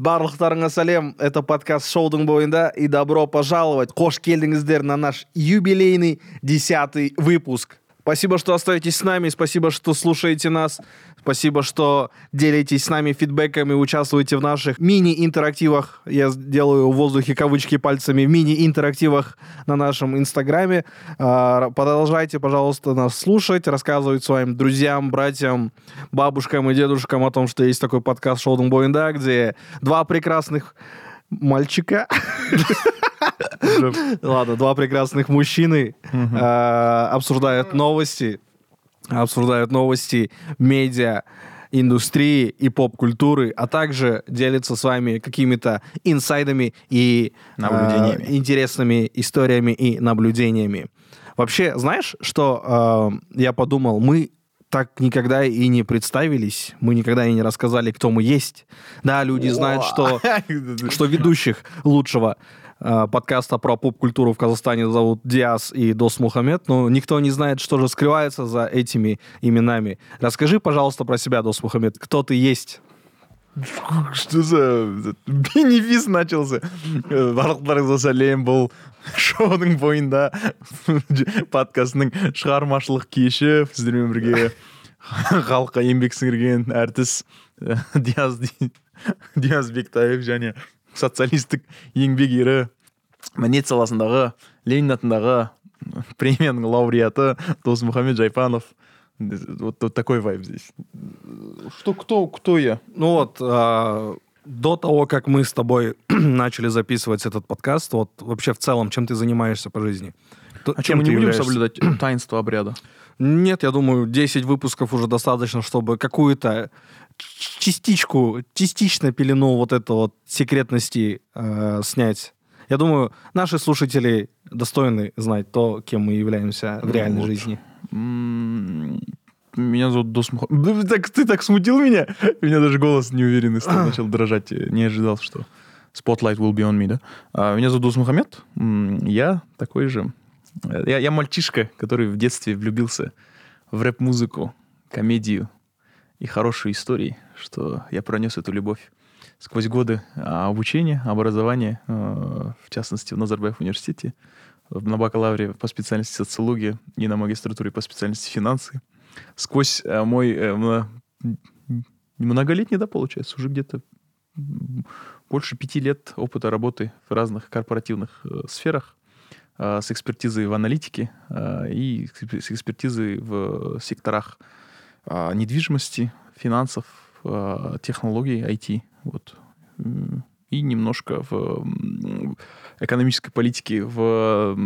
барлықтарыңа сәлем. Это подкаст шоудың бойында и добро пожаловать. Қош келдіңіздер на наш юбилейный десятый выпуск. Спасибо, что остаетесь с нами, спасибо, что слушаете нас, спасибо, что делитесь с нами фидбэками, участвуете в наших мини-интерактивах. Я делаю в воздухе кавычки пальцами мини-интерактивах на нашем инстаграме. А, продолжайте, пожалуйста, нас слушать, рассказывать своим друзьям, братьям, бабушкам и дедушкам о том, что есть такой подкаст «Шоудинг Боинда», где два прекрасных мальчика Ладно, два прекрасных мужчины э, обсуждают новости, обсуждают новости медиа, индустрии и поп-культуры, а также делятся с вами какими-то инсайдами и э, интересными историями и наблюдениями. Вообще, знаешь, что э, я подумал? Мы так никогда и не представились, мы никогда и не рассказали, кто мы есть. Да, люди знают, что, что ведущих лучшего подкаста про поп-культуру в Казахстане зовут Диас и Дос Мухаммед, но никто не знает, что же скрывается за этими именами. Расскажи, пожалуйста, про себя, Дос Мухаммед. Кто ты есть? Что за бенефис начался? барлықтарыңызға сәлем бұл шоудың бойында подкастының шығармашылық кеші сіздермен бірге халыққа еңбек сіңірген әртіс диаз диаз бектаев және социалистік еңбек ері мәдениет саласындағы ленин атындағы премияның лауреаты досмухаммед жайпанов. Вот, вот такой вайб здесь. Что кто кто я? Ну вот а, до того как мы с тобой начали записывать этот подкаст вот вообще в целом чем ты занимаешься по жизни? А чем мы не будем являешься? соблюдать таинство обряда? Нет, я думаю, 10 выпусков уже достаточно, чтобы какую-то частичку, частично пелену вот это вот секретности э, снять. Я думаю, наши слушатели достойны знать то, кем мы являемся в ну реальной вот. жизни. Меня зовут Дос Мухаммед. Так, ты так смутил меня? У меня даже голос неуверенный стал, начал дрожать. Не ожидал, что Spotlight will be on me, да? А, меня зовут Дос Мухаммед. Я такой же я, я мальчишка, который в детстве влюбился в рэп-музыку, комедию и хорошие истории, что я пронес эту любовь сквозь годы обучения, образования, э, в частности, в Назарбаев университете, на бакалавре по специальности социология и на магистратуре по специальности финансы. Сквозь э, мой э, многолетний, да, получается, уже где-то больше пяти лет опыта работы в разных корпоративных сферах, с экспертизой в аналитике и с экспертизой в секторах э, недвижимости, финансов, технологий, IT. Вот. И немножко в экономической политике в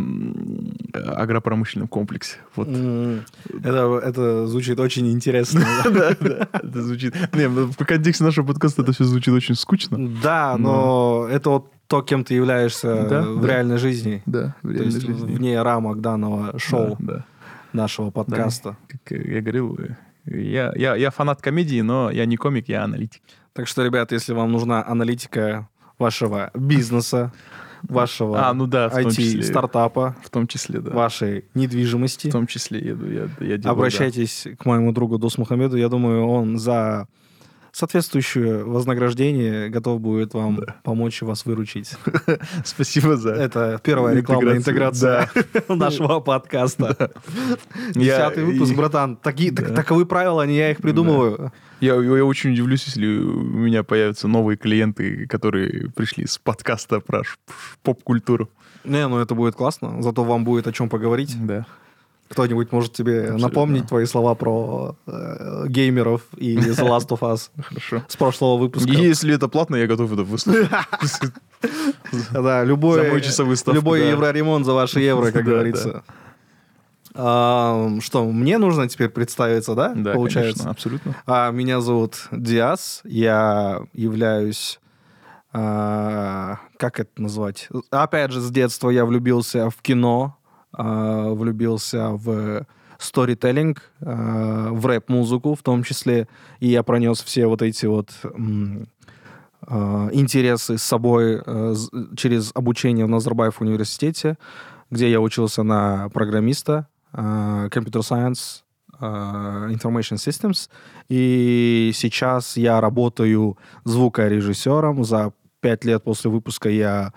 агропромышленном комплексе. Вот. Это, это звучит очень интересно. Да, да, это звучит... Не, в контексте нашего подкаста это все звучит очень скучно. Да, но это вот то, кем ты являешься да, в да. реальной жизни. Да, в реальной то есть жизни. вне рамок данного шоу, да, да. нашего подкаста. Да, как я говорил, я, я, я фанат комедии, но я не комик, я аналитик. Так что, ребят, если вам нужна аналитика вашего бизнеса, вашего а, ну да, IT-стартапа, в том числе, да. вашей недвижимости. В том числе еду, я, я делаю, Обращайтесь да. к моему другу Дос Мухаммеду. Я думаю, он за соответствующее вознаграждение готов будет вам да. помочь вас выручить. Спасибо за Это первая рекламная интеграция нашего подкаста. Десятый выпуск, братан. Таковы правила, не я их придумываю. Я, я очень удивлюсь, если у меня появятся новые клиенты, которые пришли с подкаста про поп-культуру. Не, ну это будет классно, зато вам будет о чем поговорить. Да. Кто-нибудь может тебе Абсолютно. напомнить твои слова про э, геймеров и The Last of Us Хорошо. с прошлого выпуска? Если это платно, я готов это выслушать. Да, любой, любой евроремонт за ваши евро, как говорится. Что, мне нужно теперь представиться, да? Да, получается. абсолютно. А, меня зовут Диас, я являюсь а, как это назвать? Опять же, с детства я влюбился в кино, а, влюбился в сторителлинг, а, в рэп-музыку в том числе, и я пронес все вот эти вот а, интересы с собой через обучение в Назарбаев университете, где я учился на программиста, сайенс, э, Information Systems. И сейчас я работаю звукорежиссером. За пять лет после выпуска я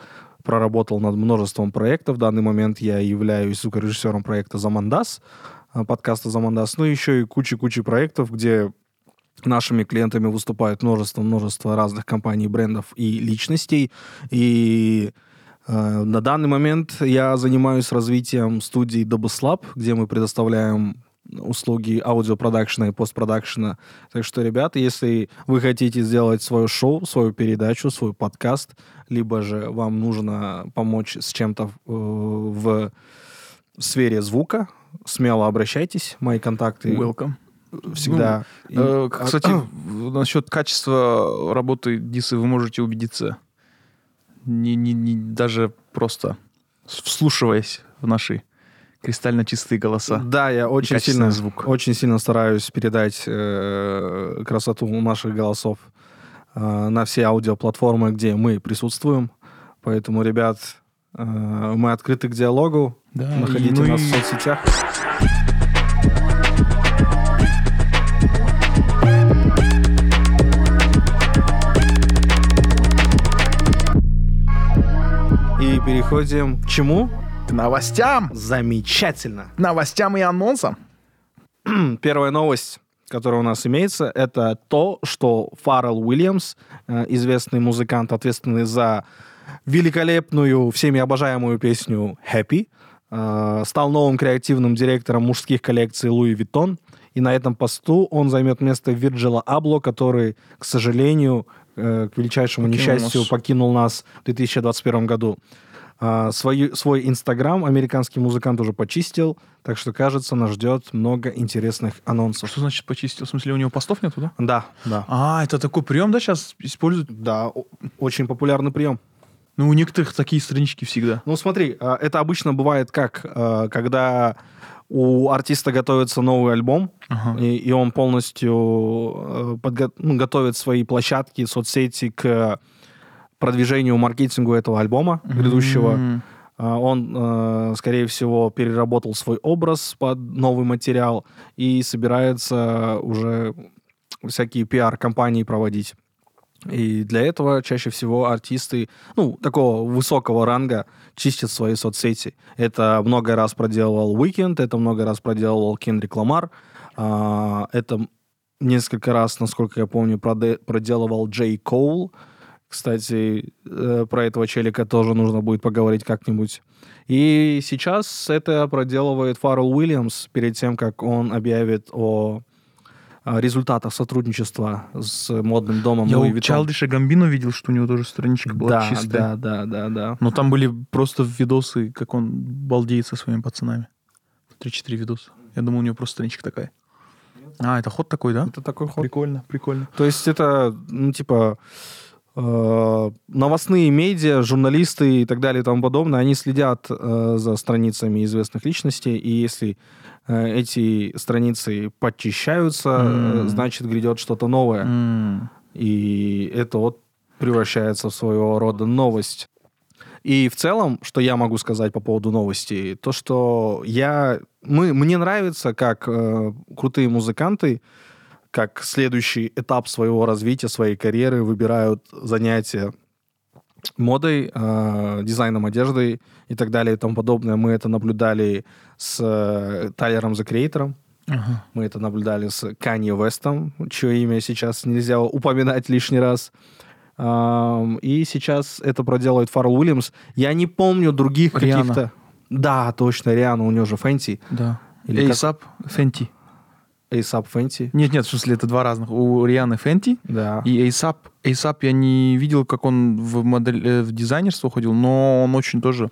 проработал над множеством проектов. В данный момент я являюсь звукорежиссером проекта «Замандас», э, подкаста «Замандас». Ну, еще и куча-куча проектов, где нашими клиентами выступают множество-множество разных компаний, брендов и личностей. И э, на данный момент я занимаюсь развитием студии Double где мы предоставляем услуги аудиопродакшена и постпродакшена. Так что, ребята, если вы хотите сделать свое шоу, свою передачу, свой подкаст, либо же вам нужно помочь с чем-то в, в сфере звука, смело обращайтесь. Мои контакты Welcome. всегда... Ну, И- э, кстати, в- насчет качества работы Дисы вы можете убедиться, не, не, не, даже просто вслушиваясь в наши кристально чистые голоса. Да, я очень сильно, звук. очень сильно стараюсь передать э, красоту наших голосов э, на все аудиоплатформы, где мы присутствуем. Поэтому, ребят, э, мы открыты к диалогу. Да, Находите и мы- нас в соцсетях. И переходим к чему? К новостям! Замечательно. Новостям и анонсам. Первая новость, которая у нас имеется, это то, что Фаррелл Уильямс, э, известный музыкант, ответственный за великолепную, всеми обожаемую песню «Happy», э, стал новым креативным директором мужских коллекций Louis Vuitton. И на этом посту он займет место Вирджила Абло, который, к сожалению, э, к величайшему Покинул несчастью, нас. покинул нас в 2021 году. А, свою- свой инстаграм американский музыкант уже почистил, так что, кажется, нас ждет много интересных анонсов. Что значит почистил? В смысле, у него постов нету, да? Да, да. А, это такой прием, да, сейчас используют? Да, очень популярный прием. Ну, у некоторых такие странички всегда. Ну, смотри, а, это обычно бывает как, а, когда у артиста готовится новый альбом, Ага. и, и он полностью э, подго- ну, готовит свои площадки, соцсети к продвижению, маркетингу этого альбома грядущего. М. А, Он, э, скорее всего, переработал свой образ под новый материал и собирается уже всякие пиар-компании проводить. И для этого чаще всего артисты, ну, такого высокого ранга чистят свои соцсети. Это много раз проделывал Weekend, это много раз проделывал Кендрик Ламар, а, это несколько раз, насколько я помню, проде- проделывал Джей Коул. Кстати, э, про этого челика тоже нужно будет поговорить как-нибудь. И сейчас это проделывает Фаррелл Уильямс перед тем, как он объявит о результатах сотрудничества с модным домом Я Louis у. Чалдиша Гамбино видел, что у него тоже страничка была да, чистая. да, да, да, да. Но там были просто видосы, как он балдеет со своими пацанами. Три-четыре видоса. Я думал, у него просто страничка такая. А, это ход такой, да? Это такой ход. Прикольно, прикольно. То есть это, ну, типа, новостные медиа, журналисты и так далее и тому подобное, они следят э, за страницами известных личностей, и если э, эти страницы подчищаются, э, М. значит, грядет что-то новое. М. И это вот превращается в своего рода новость. И в целом, что я могу сказать по поводу новостей, то, что я... Мы, мне нравится, как э, крутые музыканты, как следующий этап своего развития, своей карьеры выбирают занятия модой, э, дизайном одежды и так далее и тому подобное. Мы это наблюдали с э, Тайлером The Creator, Ага. мы это наблюдали с Канье Вестом, чье имя сейчас нельзя упоминать лишний раз. Ам, И сейчас это проделывает Фаррелл Уильямс. Я не помню других каких-то... Да, точно, Риана, у нее же Fenty. Да. Или как? Эйсап Эйсап Fenty. Нет, нет, в смысле, это два разных. У Рианы Fenty Да. и Эйсап. Эйсап я не видел, как он в, модель, э, в дизайнерство ходил, но он очень тоже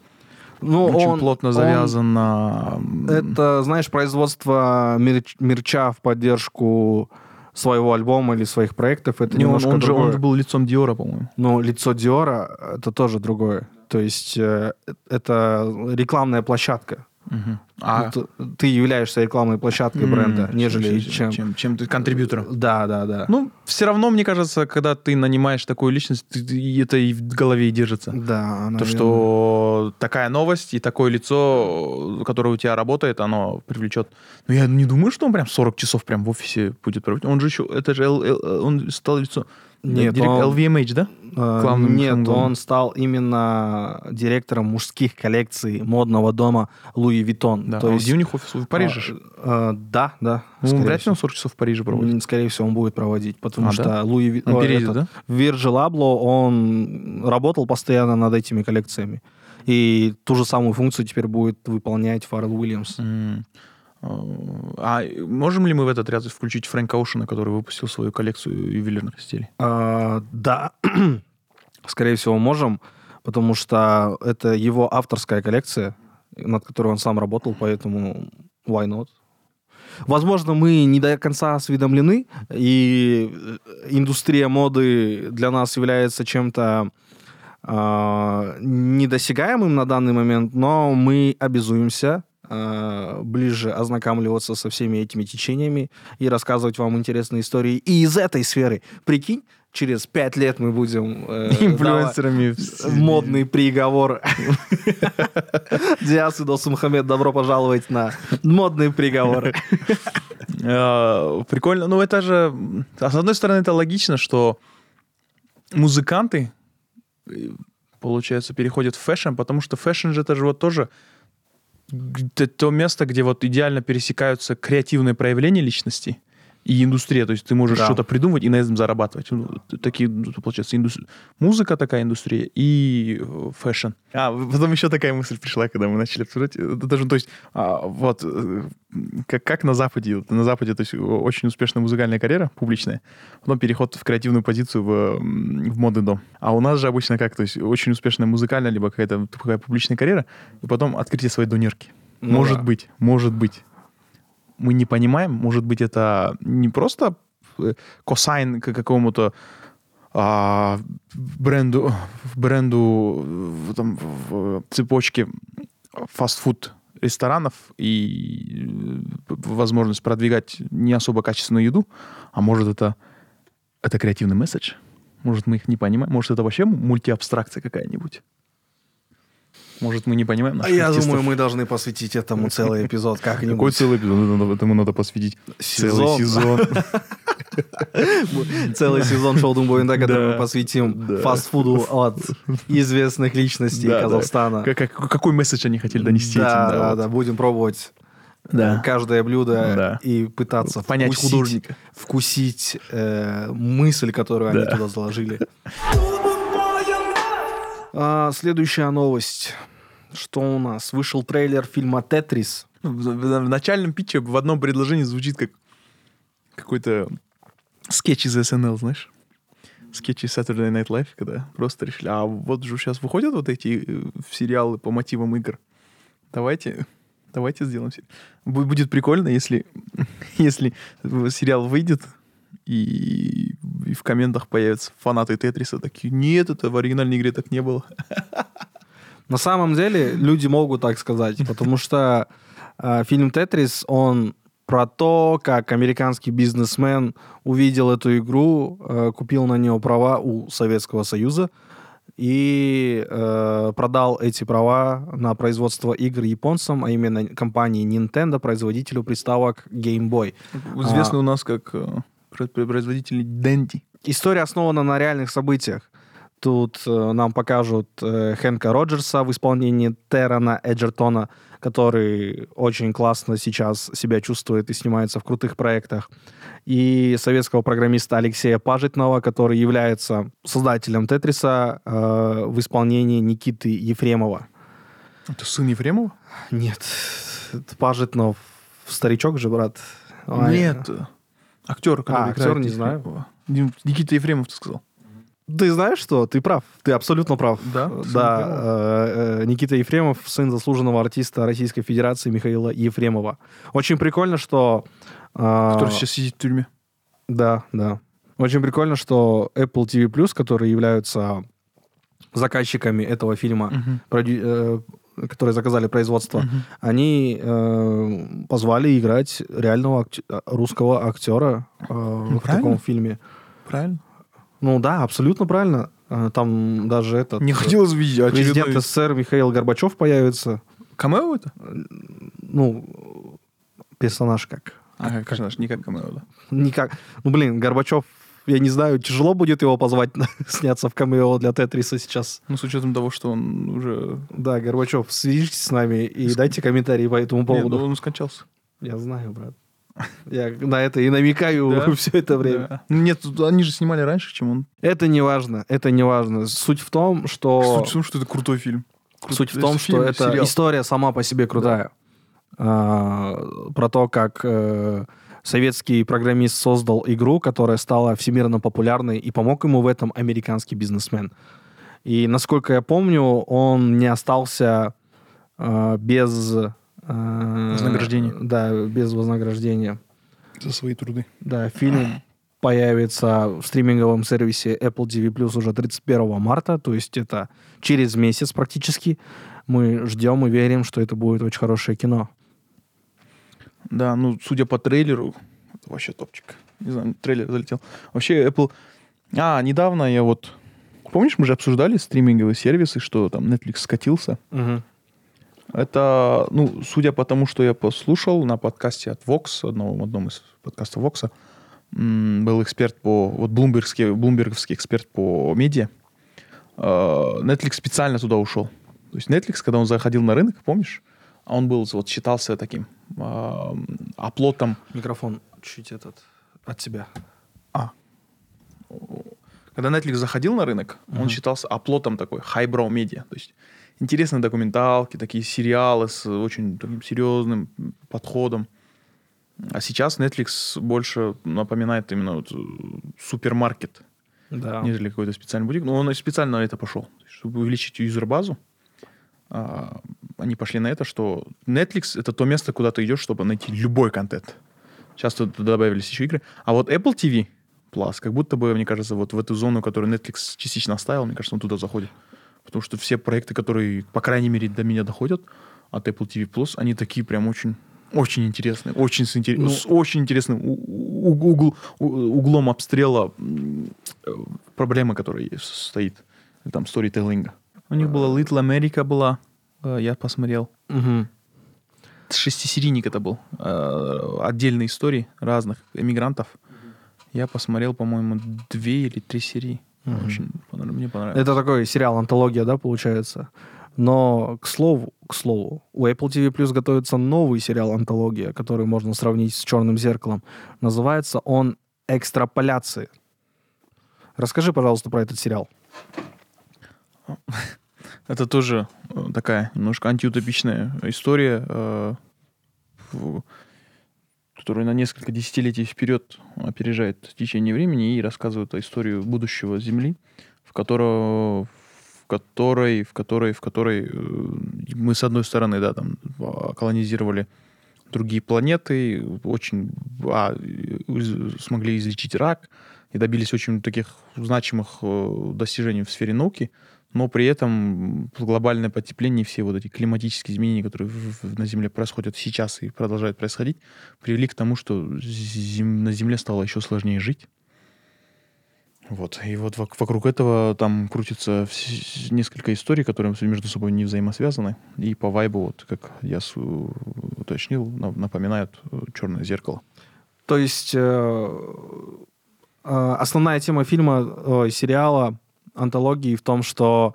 Ну, очень он- плотно он- завязан на... м, Это, знаешь, производство мерч- мерча в поддержку своего альбома или своих проектов. Это не, он, немножко он же, другое. он же был лицом Диора, по-моему. Но лицо Диора — это тоже другое. То есть э, это рекламная площадка. Мгм. А Т- Ты являешься рекламной площадкой м, бренда, нежели чем, чем... чем, чем ты контрибьютором. Да, да, да. Ну, все равно, мне кажется, когда ты нанимаешь такую личность, ты- ты- это и в голове и держится. Да, То, наверное. что такая новость и такое лицо, которое у тебя работает, оно привлечет. Но я не думаю, что он прям 40 часов прям в офисе будет проводить. Он же еще, это же, он стал лицо. Нет, Директ- он- LVMH, да? Э, главным Нет, фондом. он стал именно директором мужских коллекций модного дома Луи Виттон. Да. То а есть, где у них офис? В Париже? же? а, э, да, да. Ну, вряд ли он 40 часов в Париже проводит. Скорее всего, он будет проводить, потому А, что да? Луи Ви- Он ой, переедет, этот, да? Вирджил Абло, он работал постоянно над этими коллекциями. И ту же самую функцию теперь будет выполнять Фаррелл Уильямс. М. А можем ли мы в этот ряд включить Фрэнка Оушена, который выпустил свою коллекцию ювелирных изделий? А, да, скорее всего, можем, потому что это его авторская коллекция, над которой он сам работал, поэтому why not? Возможно, мы не до конца осведомлены, и э, индустрия моды для нас является чем-то а, недосягаемым на данный момент, но мы обязуемся ближе ознакомливаться со всеми этими течениями и рассказывать вам интересные истории и из этой сферы. Прикинь, через пять лет мы будем э, Инфлюенсерами. давать модный приговор. Диас и Мухаммед, добро пожаловать на модный приговор. Э, Прикольно. Ну, это же... а С одной стороны, это логично, что музыканты, э, получается, переходят в fashion, потому что fashion же это же вот тоже то место, где вот идеально пересекаются креативные проявления личности и индустрия. То есть ты можешь Да. что-то придумать и на этом зарабатывать. Ну, Такие, ну, получается, индус- музыка такая индустрия и э, fashion. А, потом еще такая мысль пришла, когда мы начали обсуждать. Даже, то есть, а, вот, э, как, как на Западе. На Западе, то есть, очень успешная музыкальная карьера, публичная, потом переход в креативную позицию в, в модный дом. А у нас же обычно как, то есть, очень успешная музыкальная, либо какая-то такая публичная карьера, и потом открытие своей донерки. Ну может да. быть, может быть. Мы не понимаем, может быть, это не просто э, косайн к какому-то а, бренду, бренду в, там, в цепочке фастфуд ресторанов и э, возможность продвигать не особо качественную еду, а может это, это креативный месседж? Может, мы их не понимаем? Может, это вообще мультиабстракция какая-нибудь? Может, мы не понимаем А я артистов? думаю, мы должны посвятить этому целый эпизод Какой как-нибудь. целый эпизод? Этому надо посвятить целый сезон. Целый сезон шоу Думбоинда, который Да. мы посвятим Да. фастфуду от известных личностей Да, да. Казахстана. Как- как- Какой месседж они хотели донести Да, да, да, будем пробовать Да. э, каждое блюдо Да. и пытаться Понять вкусить, художника. вкусить э, мысль, которую они Да. туда заложили. А, следующая новость. Что у нас? Вышел трейлер фильма «Тетрис». В, в- в начальном питче в одном предложении звучит как какой-то скетч из SNL, знаешь? Скетч из Saturday Night Live, когда просто решили, а вот же сейчас выходят вот эти э, сериалы по мотивам игр. Давайте, давайте сделаем. се- Бу- Будет прикольно, если, если сериал выйдет, и, и в комментах появятся фанаты Тетриса такие, нет, это в оригинальной игре так не было. На самом деле люди могут так сказать, потому что э, фильм «Тетрис», он про то, как американский бизнесмен увидел эту игру, э, купил на нее права у Советского Союза и э, продал эти права на производство игр японцам, а именно компании Nintendo, производителю приставок Game Boy. Известный А. у нас как э, производитель Денди. История основана на реальных событиях. Тут э, нам покажут э, Хэнка Роджерса в исполнении Террана Эджертона, который очень классно сейчас себя чувствует и снимается в крутых проектах. И советского программиста Алексея Пажитнова, который является создателем Тетриса э, в исполнении Никиты Ефремова. Это сын Ефремова? Нет, Пажитнов старичок же, брат. Нет. Актер, который А, играет актер, не знаю. Никита Ефремов, ты сказал. Ты знаешь что? Ты прав. Ты абсолютно прав. Да? Сын Да. Э, э, Никита Ефремов, сын заслуженного артиста Российской Федерации Михаила Ефремова. Очень прикольно, что... э, Который сейчас сидит в тюрьме. Да, да. Очень прикольно, что Apple TV+, которые являются заказчиками этого фильма, Мгм. продю- э, которые заказали производство, они э, позвали играть реального акте- русского актера э, в Ну, правильно. таком фильме. Правильно? Ну да, абсолютно правильно. Э, Там даже этот... Не э, хотелось видеть Президент очередной... СССР Михаил Горбачев появится. Камео это? Ну, персонаж как? А, конечно, не как камео, да. Никак. Ну, блин, Горбачев, я не знаю, тяжело будет его позвать сняться в камео для Тетриса сейчас. Ну, с учетом того, что он уже... Да, Горбачев, свяжитесь с нами и дайте комментарии по этому Нет, поводу. ну, он скончался. Я знаю, брат. Я на это и намекаю Да? все это время. Да. Нет, тут они же снимали раньше, чем он. Это не важно, это не важно. Суть в том, что... Суть в том, что это крутой фильм. Суть в том, фильм, что это сериал. история сама по себе крутая. А, про то, как э, советский программист создал игру, которая стала всемирно популярной, и помог ему в этом американский бизнесмен. И, насколько я помню, он не остался э, без... э, Вознаграждения. Да, без вознаграждения. За свои труды. Да, фильм появится в стриминговом сервисе Apple TV Plus уже 31 марта, то есть это через месяц практически. Мы ждем и верим, что это будет очень хорошее кино. Да, ну, судя по трейлеру, это вообще топчик. Не знаю, трейлер залетел. Вообще, Apple... А, недавно я вот... Помнишь, мы же обсуждали стриминговые сервисы, что там Netflix скатился? Это, ну, судя по тому, что я послушал на подкасте от Vox, одном, одном из подкастов Vox, был эксперт по, вот блумбергский, блумберговский эксперт по медиа. Э, Netflix специально туда ушел. То есть Netflix, когда он заходил на рынок, помнишь, он был, вот считался таким э, оплотом Микрофон чуть этот от тебя. когда Netflix заходил на рынок, он считался оплотом такой highbrow медиа. То есть интересные документалки, такие сериалы с очень таким серьезным подходом. А сейчас Netflix больше напоминает именно вот, э, супермаркет, Да. нежели какой-то специальный бутик. Но он специально на это пошел. Чтобы увеличить юзер-базу, а, они пошли на это, что Netflix — это то место, куда ты идешь, чтобы найти любой контент. Сейчас тут добавились еще игры. А вот Apple TV Plus, как будто бы, мне кажется, вот в эту зону, которую Netflix частично оставил, мне кажется, он туда заходит. Потому что все проекты, которые, по крайней мере, до меня доходят от Apple TV Plus, они такие прям очень очень интересные, очень с, интерес- Ну- с очень интересным угл- углом обстрела э, проблемы, которая стоит, там, сторителлинга. У них была Little America была, я посмотрел. Мгм. Шестисерийник это был. э, Отдельные истории разных эмигрантов. Я посмотрел, по-моему, две или три серии. Мгм. Очень мне понравилось. Это такой сериал антология, да, получается. Но к слову, к слову, у Apple TV Plus готовится новый сериал антология, который можно сравнить с Черным зеркалом. Называется он Экстраполяции. Расскажи, пожалуйста, про этот сериал. Это тоже э, такая немножко антиутопичная история, э, которая на несколько десятилетий вперед опережает течение времени и рассказывает о историю будущего Земли, в которого в которой, в которой, в которой э, мы с одной стороны, да, там а, колонизировали другие планеты, очень а, смогли излечить рак и добились очень таких значимых э, достижений в сфере науки, но при этом глобальное потепление все вот эти климатические изменения, которые на Земле происходят сейчас и продолжают происходить, привели к тому, что зем- на Земле стало еще сложнее жить. Вот. И вот вок- вокруг этого там крутится несколько историй, которые между собой не взаимосвязаны. И по вайбу, вот как я уточнил, на- напоминают э, черное зеркало. То есть э, э, основная тема фильма, ой, сериала, антологии в том, что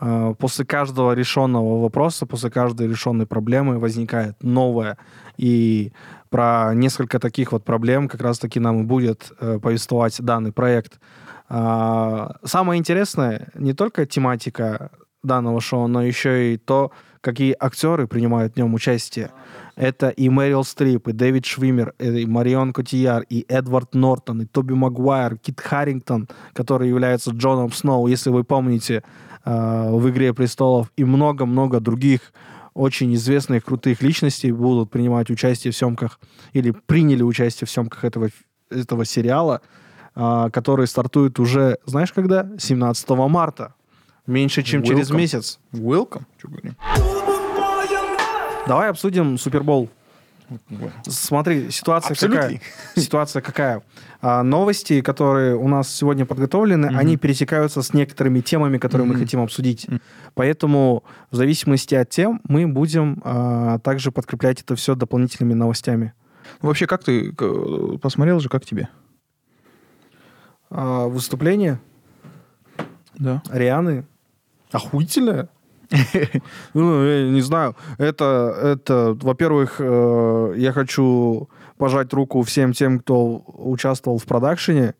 э, после каждого решенного вопроса, после каждой решенной проблемы возникает новая. И про несколько таких вот проблем как раз-таки нам и будет э, повествовать данный проект. А, самое интересное не только тематика данного шоу, но еще и то, какие актеры принимают в нем участие. Это и Мэрил Стрип, и Дэвид Швимер, и Марион Котияр, и Эдвард Нортон, и Тоби Магуайр, Кит Харрингтон, который является Джоном Сноу, если вы помните, э, в «Игре престолов», и много-много других очень известных, крутых личностей будут принимать участие в съемках или приняли участие в съемках этого, этого сериала, а, который стартует уже, знаешь, когда? 17 марта. Меньше, чем через Welcome. месяц. Welcome. Давай обсудим Супербол. Смотри, ситуация какая? Absolutely. Ситуация какая? А, новости, которые у нас сегодня подготовлены, Мгм. они пересекаются с некоторыми темами, которые мы Мгм. хотим обсудить. Мгм. Поэтому в зависимости от тем мы будем а, также подкреплять это все дополнительными новостями. Вообще, как ты посмотрел же, как тебе? А, выступление Да. Рианы охуительное. Ну, я не знаю. Это, это во-первых, э, я хочу пожать руку всем тем, кто участвовал в продакшене.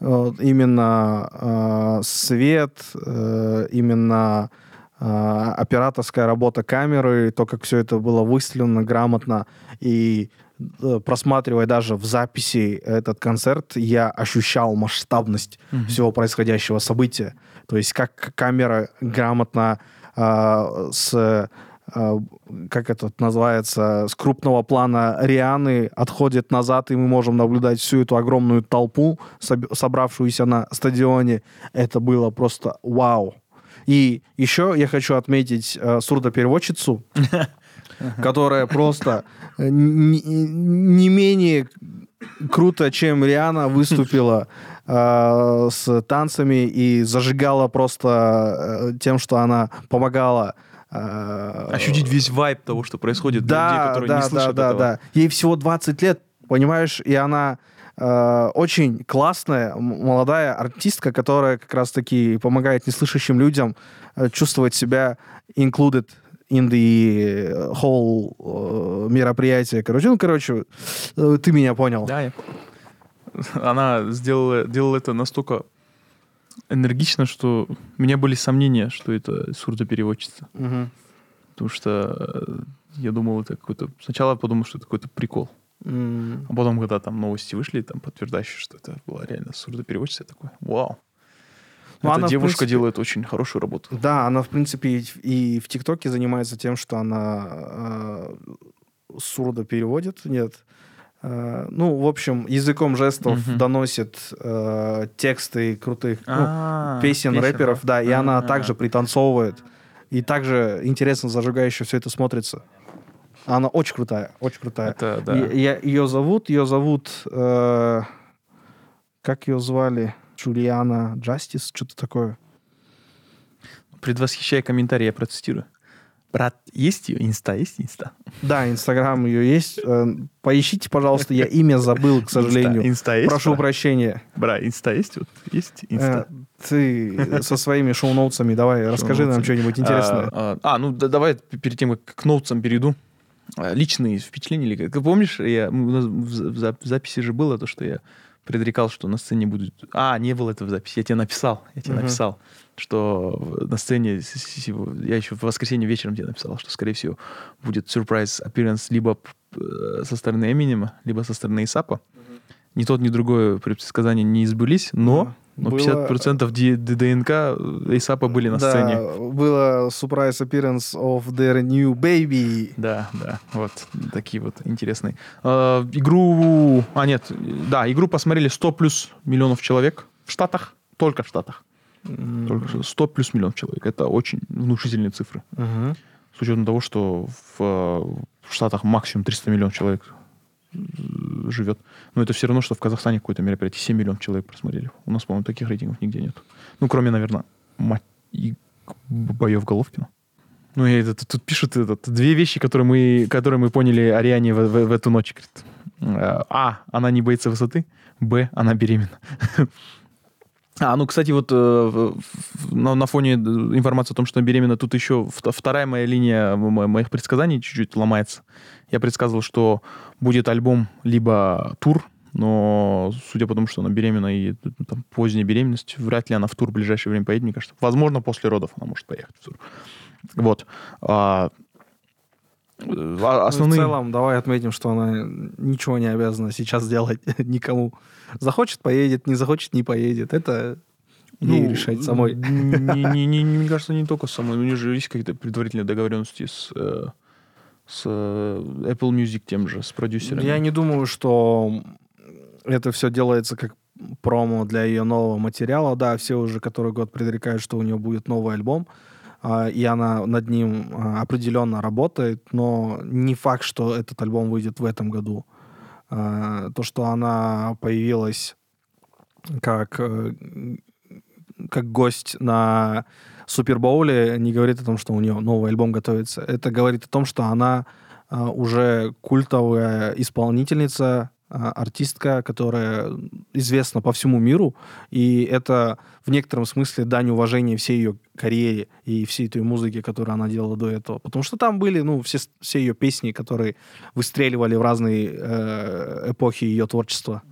Вот, именно э, свет, э, именно э, операторская работа камеры, то, как все это было выстрелено грамотно. И э, просматривая даже в записи этот концерт, я ощущал масштабность Мгм. всего происходящего события. То есть как камера грамотно а, с а, как это называется, с крупного плана Рианы отходит назад, и мы можем наблюдать всю эту огромную толпу, соб- собравшуюся на стадионе. Это было просто вау. И еще я хочу отметить э, сурдопереводчицу, которая просто э, не, не менее круто, чем Риана выступила э, с танцами и зажигала просто э, тем, что она помогала э, Ощутить весь вайб того, что происходит для людей, да, которые да, не да, слышат да, этого. да. Ей всего 20 лет, понимаешь, и она э, очень классная молодая артистка, которая как раз-таки помогает неслышащим людям чувствовать себя included in the whole э, мероприятие. Короче, ну, короче, э, ты меня понял. Да, я... Она сделала, делала это настолько энергично, что у меня были сомнения, что это сурдопереводчица. Мгм. Потому что э, я думал, это какой-то... Сначала я подумал, что это какой-то прикол. М, А потом, когда там новости вышли, там подтверждающие, что это была реально сурдопереводчица, я такой, вау. Ну, Эта она, девушка принципе- делает очень хорошую работу. Да, она, в принципе, и в- ТикТоке занимается тем, что она э, сурдо переводит. Нет. Э, ну, в общем, языком жестов Мгм. доносит э, тексты крутых ну, А, песен, рэперов, да, и она также пританцовывает. И также интересно, зажигающе все это смотрится. Она очень крутая, очень крутая. Это, да. ее зовут, ее зовут, э, как ее звали? Джулиана Джастис, что-то такое. Предвосхищая комментарий, я процитирую. Брат, есть ее инста? Есть инста? Да, Инстаграм ее есть. Э, Поищите, пожалуйста, я имя забыл, к сожалению. Инста, есть? Прошу прощения. Бра, инста есть? Вот, есть Э, инста? Ты со своими show notes ами давай, расскажи нам Шоу-ноутсами. что-нибудь интересное. А, а, а, ну да- давай перед тем, как к notes ам перейду. А, Личные впечатления. или как- помнишь, я, в записи же было то, что я предрекал, что на сцене будет... А, не было это в записи. Я тебе написал. Я тебе Мгм. написал, что на сцене... Я еще в воскресенье вечером тебе написал, что, скорее всего, будет сюрприз appearance либо п- со стороны Эминема, либо со стороны Исапа. Ни тот, ни другое предсказания не избылись, но, но Было- 50% Д- Д- ДНК Исапа были на да, сцене. было surprise appearance of their new baby. Да, да, вот такие вот интересные. Э, игру, а нет, да, игру посмотрели 100 плюс миллионов человек в Штатах, только в Штатах, М, только что 100 плюс миллионов человек. Это очень внушительные цифры. мгм. С учетом того, что в, э, в Штатах максимум 300 миллионов человек э, живет. Но это все равно, что в Казахстане какое-то мероприятие 7 миллионов человек просмотрели. У нас, по-моему, таких рейтингов нигде нет. Ну, кроме, наверное, мать и боев Головкина. Ну, и это, тут пишут этот, две вещи, которые мы, которые мы поняли о Риане в, в- в эту ночь. Говорит. Э, А, она не боится высоты. Б, она беременна. А, ну, кстати, вот э, на, на фоне э, информации о том, что она беременна, тут еще вт- вторая моя линия мо- моих предсказаний чуть-чуть ломается. Я предсказывал, что будет альбом либо тур, но судя по тому, что она беременна и э, там, поздняя беременность, вряд ли она в тур в ближайшее время поедет, мне кажется. Возможно, после родов она может поехать в тур. Вот. А, э, а Ну, основные... В целом, давай отметим, что она ничего не обязана сейчас делать никому. Захочет, поедет, не захочет, не поедет. Это ей решать самой. Не, не- не- не- мне кажется, не только самой. У нее же есть какие-то предварительные договоренности с, э, с э, Apple Music тем же, с продюсерами. Я не думаю, что это все делается как промо для ее нового материала. Да, все уже который год предрекают, что у нее будет новый альбом. И она над ним а, определенно работает, но не факт, что этот альбом выйдет в этом году. А, то, что она появилась как, э, как гость на Супербоуле, не говорит о том, что у нее новый альбом готовится. Это говорит о том, что она а, уже культовая исполнительница, а, артистка, которая известна по всему миру, и это в некотором смысле дань уважения всей ее карьере и всей той музыке, которую она делала до этого. Потому что там были, ну, все, все ее песни, которые выстреливали в разные э, эпохи ее творчества.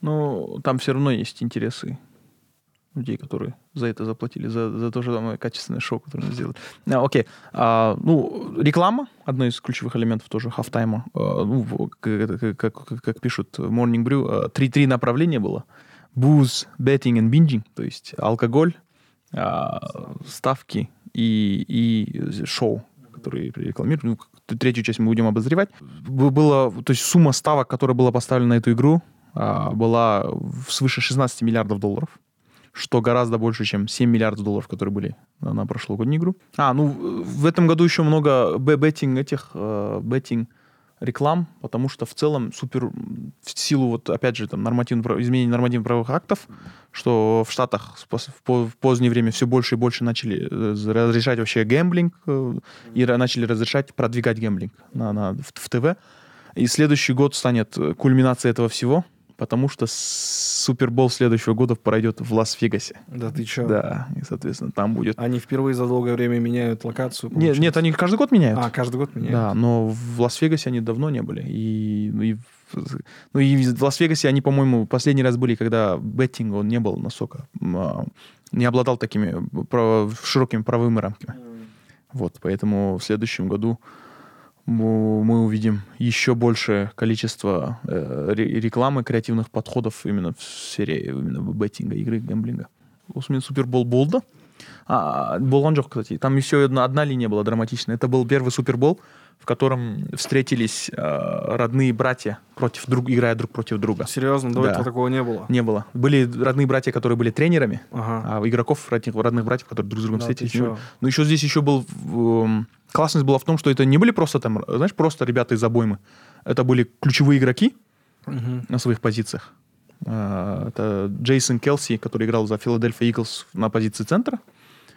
Ну, там все равно есть интересы людей, которые за это заплатили, за, за то же самое качественное шоу, которое мы сделали. А, окей. А, ну, реклама, одно из ключевых элементов тоже хафтайма. Ну, как, как, как пишут Morning Brew, а, три, три направления было. Booze, betting and binging, то есть алкоголь, а, ставки и, и шоу, которые рекламируют. Ну, третью часть мы будем обозревать. Было, то есть сумма ставок, которая была поставлена на эту игру, а, была свыше 16 миллиардов долларов что гораздо больше, чем 7 миллиардов долларов, которые были на, прошлогоднюю игру. А, ну, в этом году еще много беттинг этих, э, беттинг реклам, потому что в целом супер в силу вот опять же там нормативных изменений нормативных правовых актов, что в Штатах в позднее время все больше и больше начали э, разрешать вообще гэмблинг э, и начали разрешать продвигать гэмблинг на, на, в, в ТВ. И следующий год станет кульминацией этого всего потому что Супербол следующего года пройдет в Лас-Вегасе. Да ты чё? Да, и, соответственно, там будет... Они впервые за долгое время меняют локацию? Нет, нет, они каждый год меняют. А, каждый год меняют. Да, но в Лас-Вегасе они давно не были. И, ну, и, ну, и в Лас-Вегасе они, по-моему, последний раз были, когда беттинг, он не был настолько... А, не обладал такими широкими правовыми рамками. Вот, поэтому в следующем году мы увидим еще большее количество э, рекламы, креативных подходов именно в сфере именно беттинга, игры, гэмблинга. Осымен Супербол болды. А, болған жоқ, кстати. Там еще одна, одна линия была драматичная. Это был первый Супербол, в котором встретились э, родные братья против друг, играя друг против друга. Серьезно? До да. этого такого не было? Не было. Были родные братья, которые были тренерами, ага. а игроков родных, родных братьев, которые друг с другом да, встретились. Но ну, еще здесь еще был... Э, классность была в том, что это не были просто там, знаешь, просто ребята из обоймы. Это были ключевые игроки угу. на своих позициях. А, это Джейсон Келси, который играл за Филадельфия Иглс на позиции центра.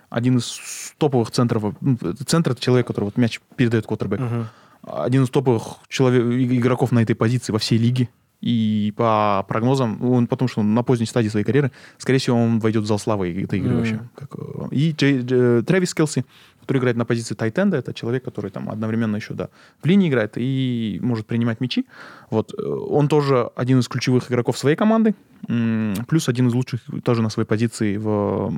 Один из топовых центров. Ну, центр — это человек, который вот мяч передает квотербеку. Угу. Один из топовых человек, игроков на этой позиции во всей лиге. И по прогнозам, он, потому что он на поздней стадии своей карьеры, скорее всего, он войдет в зал славы этой игры mm. вообще. Как, э, и Джей, Джей, Трэвис Келси, который играет на позиции тайтенда, это человек, который там одновременно еще, да, в линии играет и может принимать мячи. Вот. Э, он тоже один из ключевых игроков своей команды, плюс один из лучших тоже на своей позиции в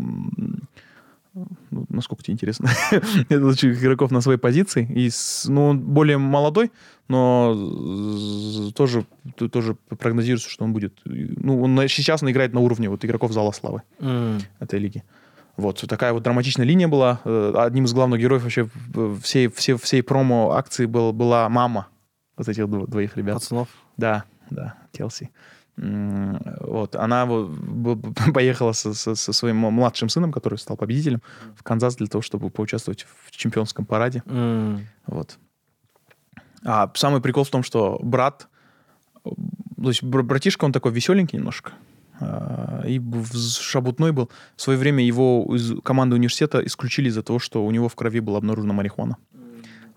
ну, насколько тебе интересно, это лучших игроков на своей позиции. И, ну, он более молодой, но тоже, тоже прогнозируется, что он будет... Ну, он сейчас он играет на уровне вот игроков Зала Славы mm. этой лиги. Вот такая вот драматичная линия была. Э, одним из главных героев вообще всей, всей, всей промо-акции был, была мама вот этих двоих ребят. Пацанов? Да, да, Келси. Вот, она поехала со, со, со своим младшим сыном, который стал победителем, в Канзас для того, чтобы поучаствовать в чемпионском параде. Mm. Вот. А самый прикол в том, что брат, то есть братишка, он такой веселенький немножко, а, и шабутной был. В свое время его из команды университета исключили из-за того, что у него в крови была обнаружена марихуана.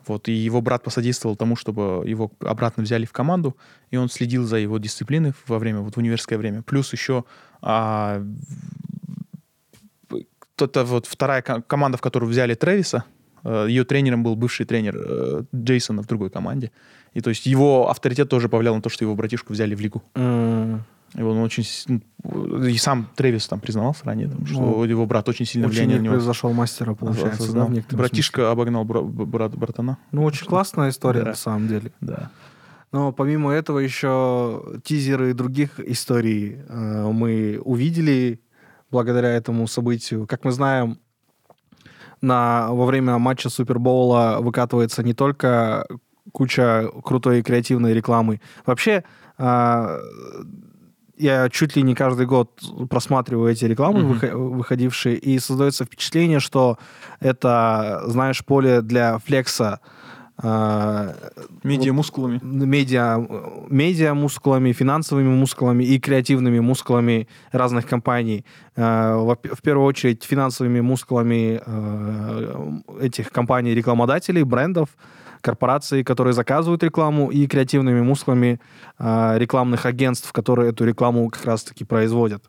Вот, и его брат посодействовал тому, чтобы его обратно взяли в команду, и он следил за его дисциплиной во время, вот в универское время. Плюс еще а, это вот вторая команда, в которую взяли Трэвиса, э, ее тренером был бывший тренер э, Джейсона в другой команде. И то есть его авторитет тоже повлиял на то, что его братишку взяли в лигу. Mm. И он очень... Ну, и сам Тревис там признавался ранее, там, что ну, его брат очень сильно влияние на него. произошел мастера, получается, да, Братишка смысле. обогнал бра- брат, братана. Ну, очень классная история, да. на самом деле. Да. Но помимо этого еще тизеры других историй э, мы увидели благодаря этому событию. Как мы знаем, на, во время матча Супербоула выкатывается не только куча крутой и креативной рекламы. Вообще, э, я чуть ли не каждый год просматриваю эти рекламы, выхо- выходившие, и создается впечатление, что это, знаешь, поле для флекса э, Медиа мускулами. медиа, медиа мускулами, финансовыми мускулами и креативными мускулами разных компаний. Э, В первую очередь финансовыми мускулами э, этих компаний-рекламодателей, брендов, корпораций, которые заказывают рекламу, и креативными мускулами э, рекламных агентств, которые эту рекламу как раз-таки производят.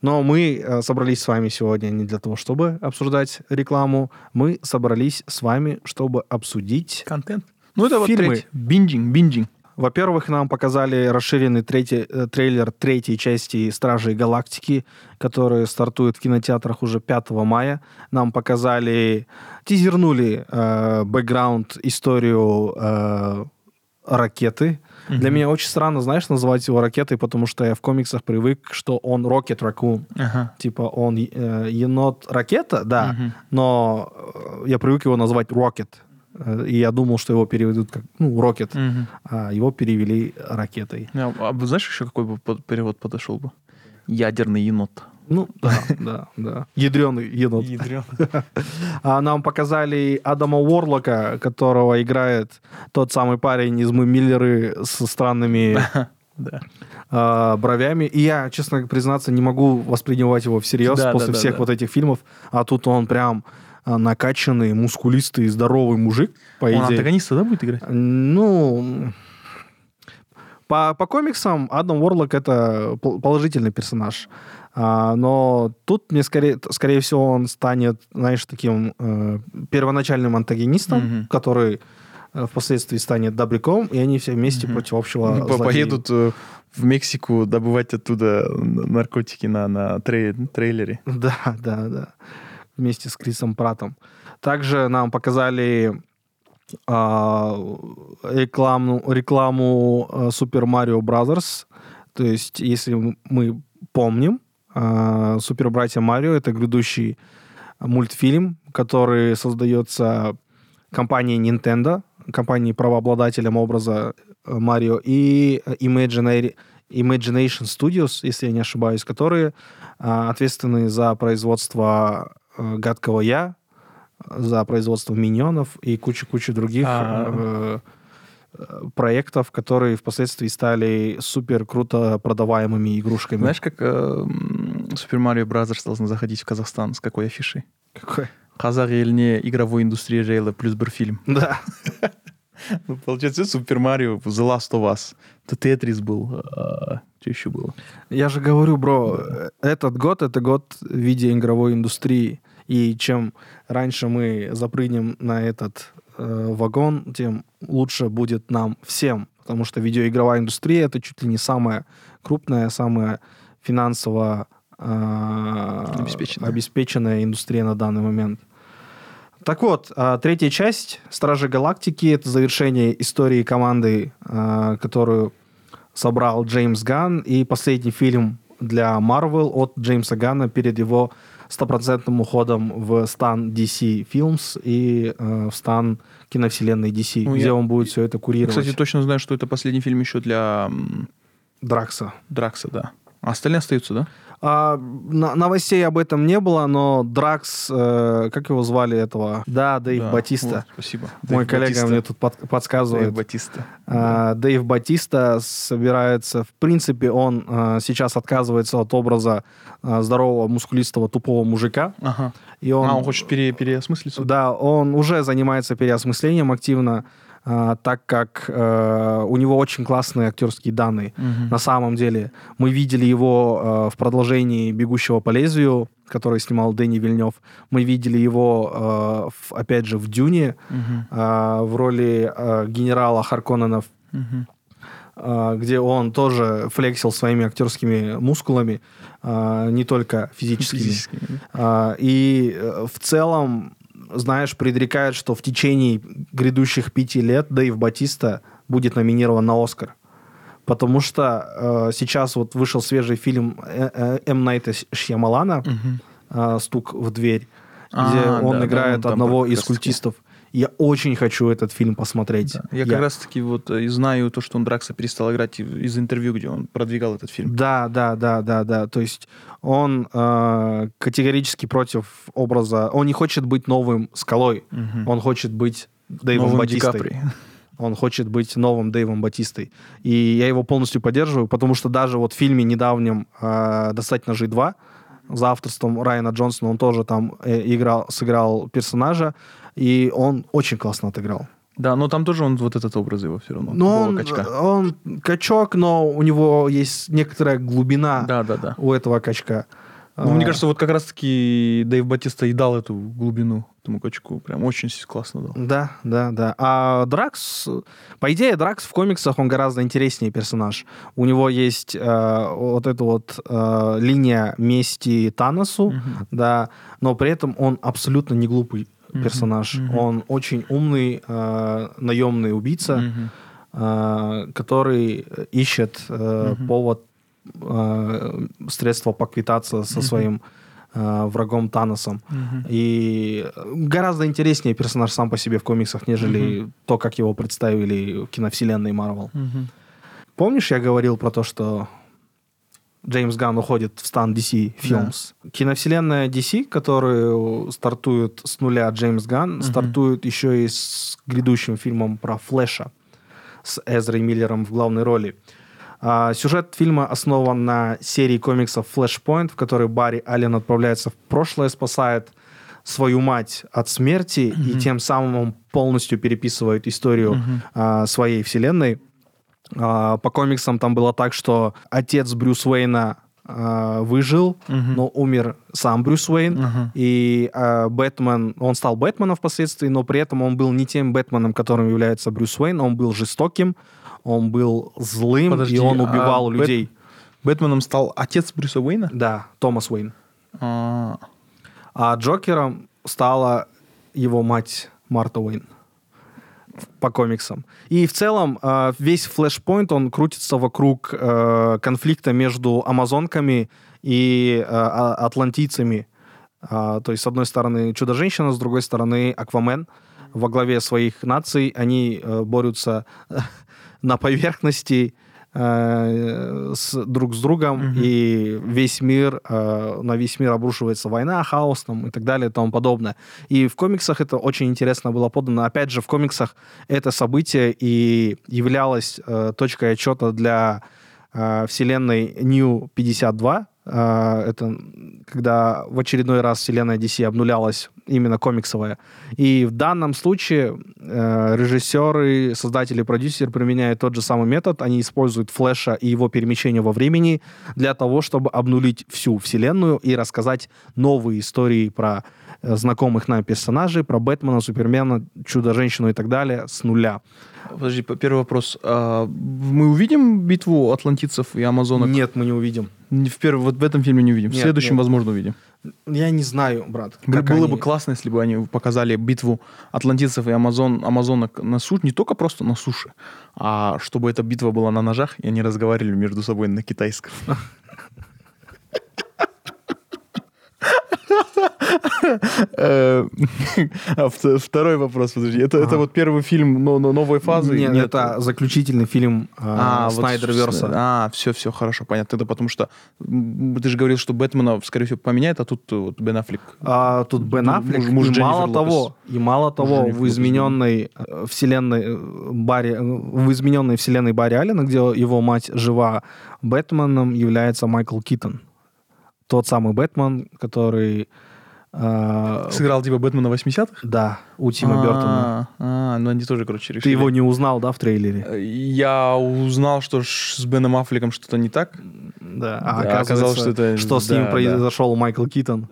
Но мы э, собрались с вами сегодня не для того, чтобы обсуждать рекламу. Мы собрались с вами, чтобы обсудить Контент. Ну, это вот Фильмы. третий. Binging, binging. Во-первых, нам показали расширенный третий, э, трейлер третьей части «Стражей Галактики», который стартует в кинотеатрах уже 5 мая. Нам показали, тизернули э, бэкграунд, историю э, ракеты. Для Мгм. меня очень странно, знаешь, называть его ракетой, потому что я в комиксах привык, что он Rocket Raccoon. Ага. Типа он э, енот-ракета, да, Мгм. но э, я привык его назвать Rocket. И я думал, что его переведут как, ну, Rocket Мгм. а его перевели ракетой. А, а знаешь еще какой бы перевод подошел бы? Ядерный енот. Ну, да, да, да. Ядреный енот. А нам показали Адама Уорлока, которого играет тот самый парень из «Мы Миллеры» со странными Да. а, бровями. И я, честно признаться, не могу воспринимать его всерьез Да, после да, да, всех да. вот этих фильмов. А тут он прям накачанный, мускулистый, здоровый мужик, по Он идее. антагониста, да, будет играть? Ну, по, по комиксам Адам Уорлок это пол- положительный персонаж. А, но тут мне скорее, скорее всего он станет, знаешь, таким э, первоначальным антагонистом, Мгм. который э, впоследствии станет добряком, и они все вместе Мгм. против общего Ну, злодея. Поедут э, в Мексику добывать оттуда наркотики на, на трей- трейлере. Да, да, да. Вместе с Крисом Пратом. Также нам показали а, рекламу, рекламу а, Super Mario Brothers. То есть, если мы помним, а, Супер Братья Марио это грядущий мультфильм, который создается компанией Nintendo, компанией правообладателем образа э, Марио и Imaginary- Imagination Studios, если я не ошибаюсь, которые а, ответственны за производство гадкого я, за производство миньонов и кучу-кучу других А. э, э, проектов, которые впоследствии стали супер круто продаваемыми игрушками. Знаешь, как э, м, Super Mario Bros. должен заходить в Казахстан? С какой афишей? Какой? Қазақ еліне игровой индустрия жайлы плюс бір фильм. Да. Ну, получается, Супер Марио, The Last of Us, то Тетрис был, а, что еще было? Я же говорю, бро, э, этот год это год видеоигровой индустрии. И чем раньше мы запрыгнем на этот э, вагон, тем лучше будет нам всем. Потому что видеоигровая индустрия это чуть ли не самая крупная, самая финансово э, Обеспеченная. обеспеченная индустрия на данный момент. Так вот, а, третья часть Стражи Галактики это завершение истории команды, а, которую собрал Джеймс Ганн, и последний фильм для Marvel от Джеймса Ганна перед его стопроцентным уходом в стан DC Films и э, в стан киновселенной DC, Ну, где я- он будет все это курировать. кстати, точно знаю, что это последний фильм еще для Дракса. Дракса, да. А остальные остаются, да? А, на- новостей об этом не было, но Дракс, э, как его звали этого? Да, Дэйв Да. Батиста. Вот, спасибо. Мой Дэйв коллега Батиста. мне тут под- Дэйв подсказывает. Батиста. А, Дэйв Батиста собирается, в принципе, он а, сейчас отказывается от образа а, здорового, мускулистого, тупого мужика. Ага. И он, А, он хочет пере- переосмыслиться? Да, он уже занимается переосмыслением активно, а, так как э, у него очень классные актерские данные. Мгм. На самом деле, мы видели его э, в продолжении «Бегущего по лезвию», который снимал Дэнни Вильнев. Мы видели его, э, в- опять же, в «Дюне», Мгм. э, в роли э, генерала Харконненов, Мгм. э, где он тоже флексил своими актерскими мускулами, не только физическими. Физически, да. А, И в целом, знаешь, предрекает, что в течение грядущих пяти лет Дэйв Батиста будет номинирован на Оскар. Потому что э, сейчас вот вышел свежий фильм э, э, М. Найта Шьямалана Мгм. э, «Стук в дверь», А, где он да, да, играет он одного из культистов. Я очень хочу этот фильм посмотреть. Да. Я, как раз-таки вот э, и знаю то, что он Дракса перестал играть из интервью, где он продвигал этот фильм. Да, да, да, да, да. То есть он э, категорически против образа. Он не хочет быть новым скалой. Мгм. Он хочет быть Дэйвом Новым Ди Батистой. Капри. Он хочет быть новым Дэйвом Батистой. И я его полностью поддерживаю, потому что даже вот в фильме недавнем э, «Достать ножи 2» за авторством Райана Джонсона он тоже там э, играл, сыграл персонажа, и он очень классно отыграл. Да, но там тоже он вот этот образ его все равно. Но он, качка. он качок, но у него есть некоторая глубина Да, да, да. у этого качка. Ну, мне А, кажется, вот как раз-таки Дэйв Батиста и дал эту глубину этому качку. Прям очень классно дал. Да, да, да. А Дракс, по идее, Дракс в комиксах он гораздо интереснее персонаж. У него есть э, вот эта вот э, линия мести Таносу, Мгм. да, но при этом он абсолютно не глупый персонаж. мгм. Он очень умный э, наемный убийца, Мгм. э, который ищет э, Мгм. повод, э, средства поквитаться со своим э, врагом Таносом. И гораздо интереснее персонаж сам по себе в комиксах, нежели то, как его представили в киновселенной Марвел. Помнишь, я говорил про то, что Джеймс Ганн уходит в стан DC Films? Киновселенная DC, которую стартует с нуля Джеймс Ганн, стартует еще и с грядущим фильмом про Флэша с Эзрой Миллером в главной роли. А, сюжет фильма основан на серии комиксов Flashpoint, в которой Барри Аллен отправляется в прошлое, спасает свою мать от смерти, и тем самым он полностью переписывает историю а, своей вселенной. А, по комиксам там было так, что отец Брюс Уэйна а, выжил, Мгм. но умер сам Брюс Уэйн. Ага. И а, Бэтмен, он стал Бэтменом впоследствии, но при этом он был не тем Бэтменом, которым является Брюс Уэйн, он был жестоким, он был злым, Подожди, и он а убивал Бэт- людей. Бэтменом стал отец Брюса Уэйна? Да, Томас Уэйн. А, А Джокером стала его мать Марта Уэйн по комиксам. И в целом э, весь флешпоинт, он крутится вокруг э, конфликта между амазонками и э, а- атлантийцами. А, то есть, с одной стороны, Чудо-женщина, с другой стороны, Аквамен во главе своих наций. Они э, борются на поверхности э, с, друг с другом, Мгм. и весь мир, э, на весь мир обрушивается война, хаос там, и так далее и тому подобное. И в комиксах это очень интересно было подано. Опять же, в комиксах это событие и являлось э, точкой отчета для э, вселенной New 52. Э, это когда в очередной раз вселенная DC обнулялась именно комиксовая. И в данном случае э, режиссеры, создатели, продюсеры применяют тот же самый метод. Они используют Флэша и его перемещение во времени для того, чтобы обнулить всю вселенную и рассказать новые истории про знакомых нам персонажей, про Бэтмена, Супермена, Чудо-женщину и так далее с нуля. Подожди, первый вопрос. А, мы увидим битву атлантицев и амазонок? Нет, мы не увидим. В первом, вот в этом фильме не увидим. в Нет, следующем, нет. возможно, увидим. Я не знаю, брат. Было они- бы классно, если бы они показали битву атлантицев и амазон, амазонок на суше, не только просто на суше, а чтобы эта битва была на ножах, и они разговаривали между собой на китайском. Э, а вт- Второй вопрос, подожди. Это вот первый фильм но- но- новой фазы? Нет, это заключительный фильм э, А, вот Снайдерверса. А, все, все, хорошо, понятно. Это потому что ты же говорил, что Бэтмена, скорее всего, поменяет, а тут э, вот Бен Аффлек. А тут Бен Аффлек, муж и мало того, и мало того, в измененной э, вселенной э, Барри, э, в измененной вселенной Барри Аллена, где его мать жива, Бэтменом является Майкл Китон. Тот самый Бэтмен, который... э, Сыграл типа Бэтмена 80-х? да, у Тима Бертона. А, а, ну они тоже, короче, решили. Ты его не узнал, да, в трейлере? Э, Я узнал, что с Беном Аффлеком что-то не так. Да, а Да, оказалось, что это- что с да, ним да. произошел Майкл Китон.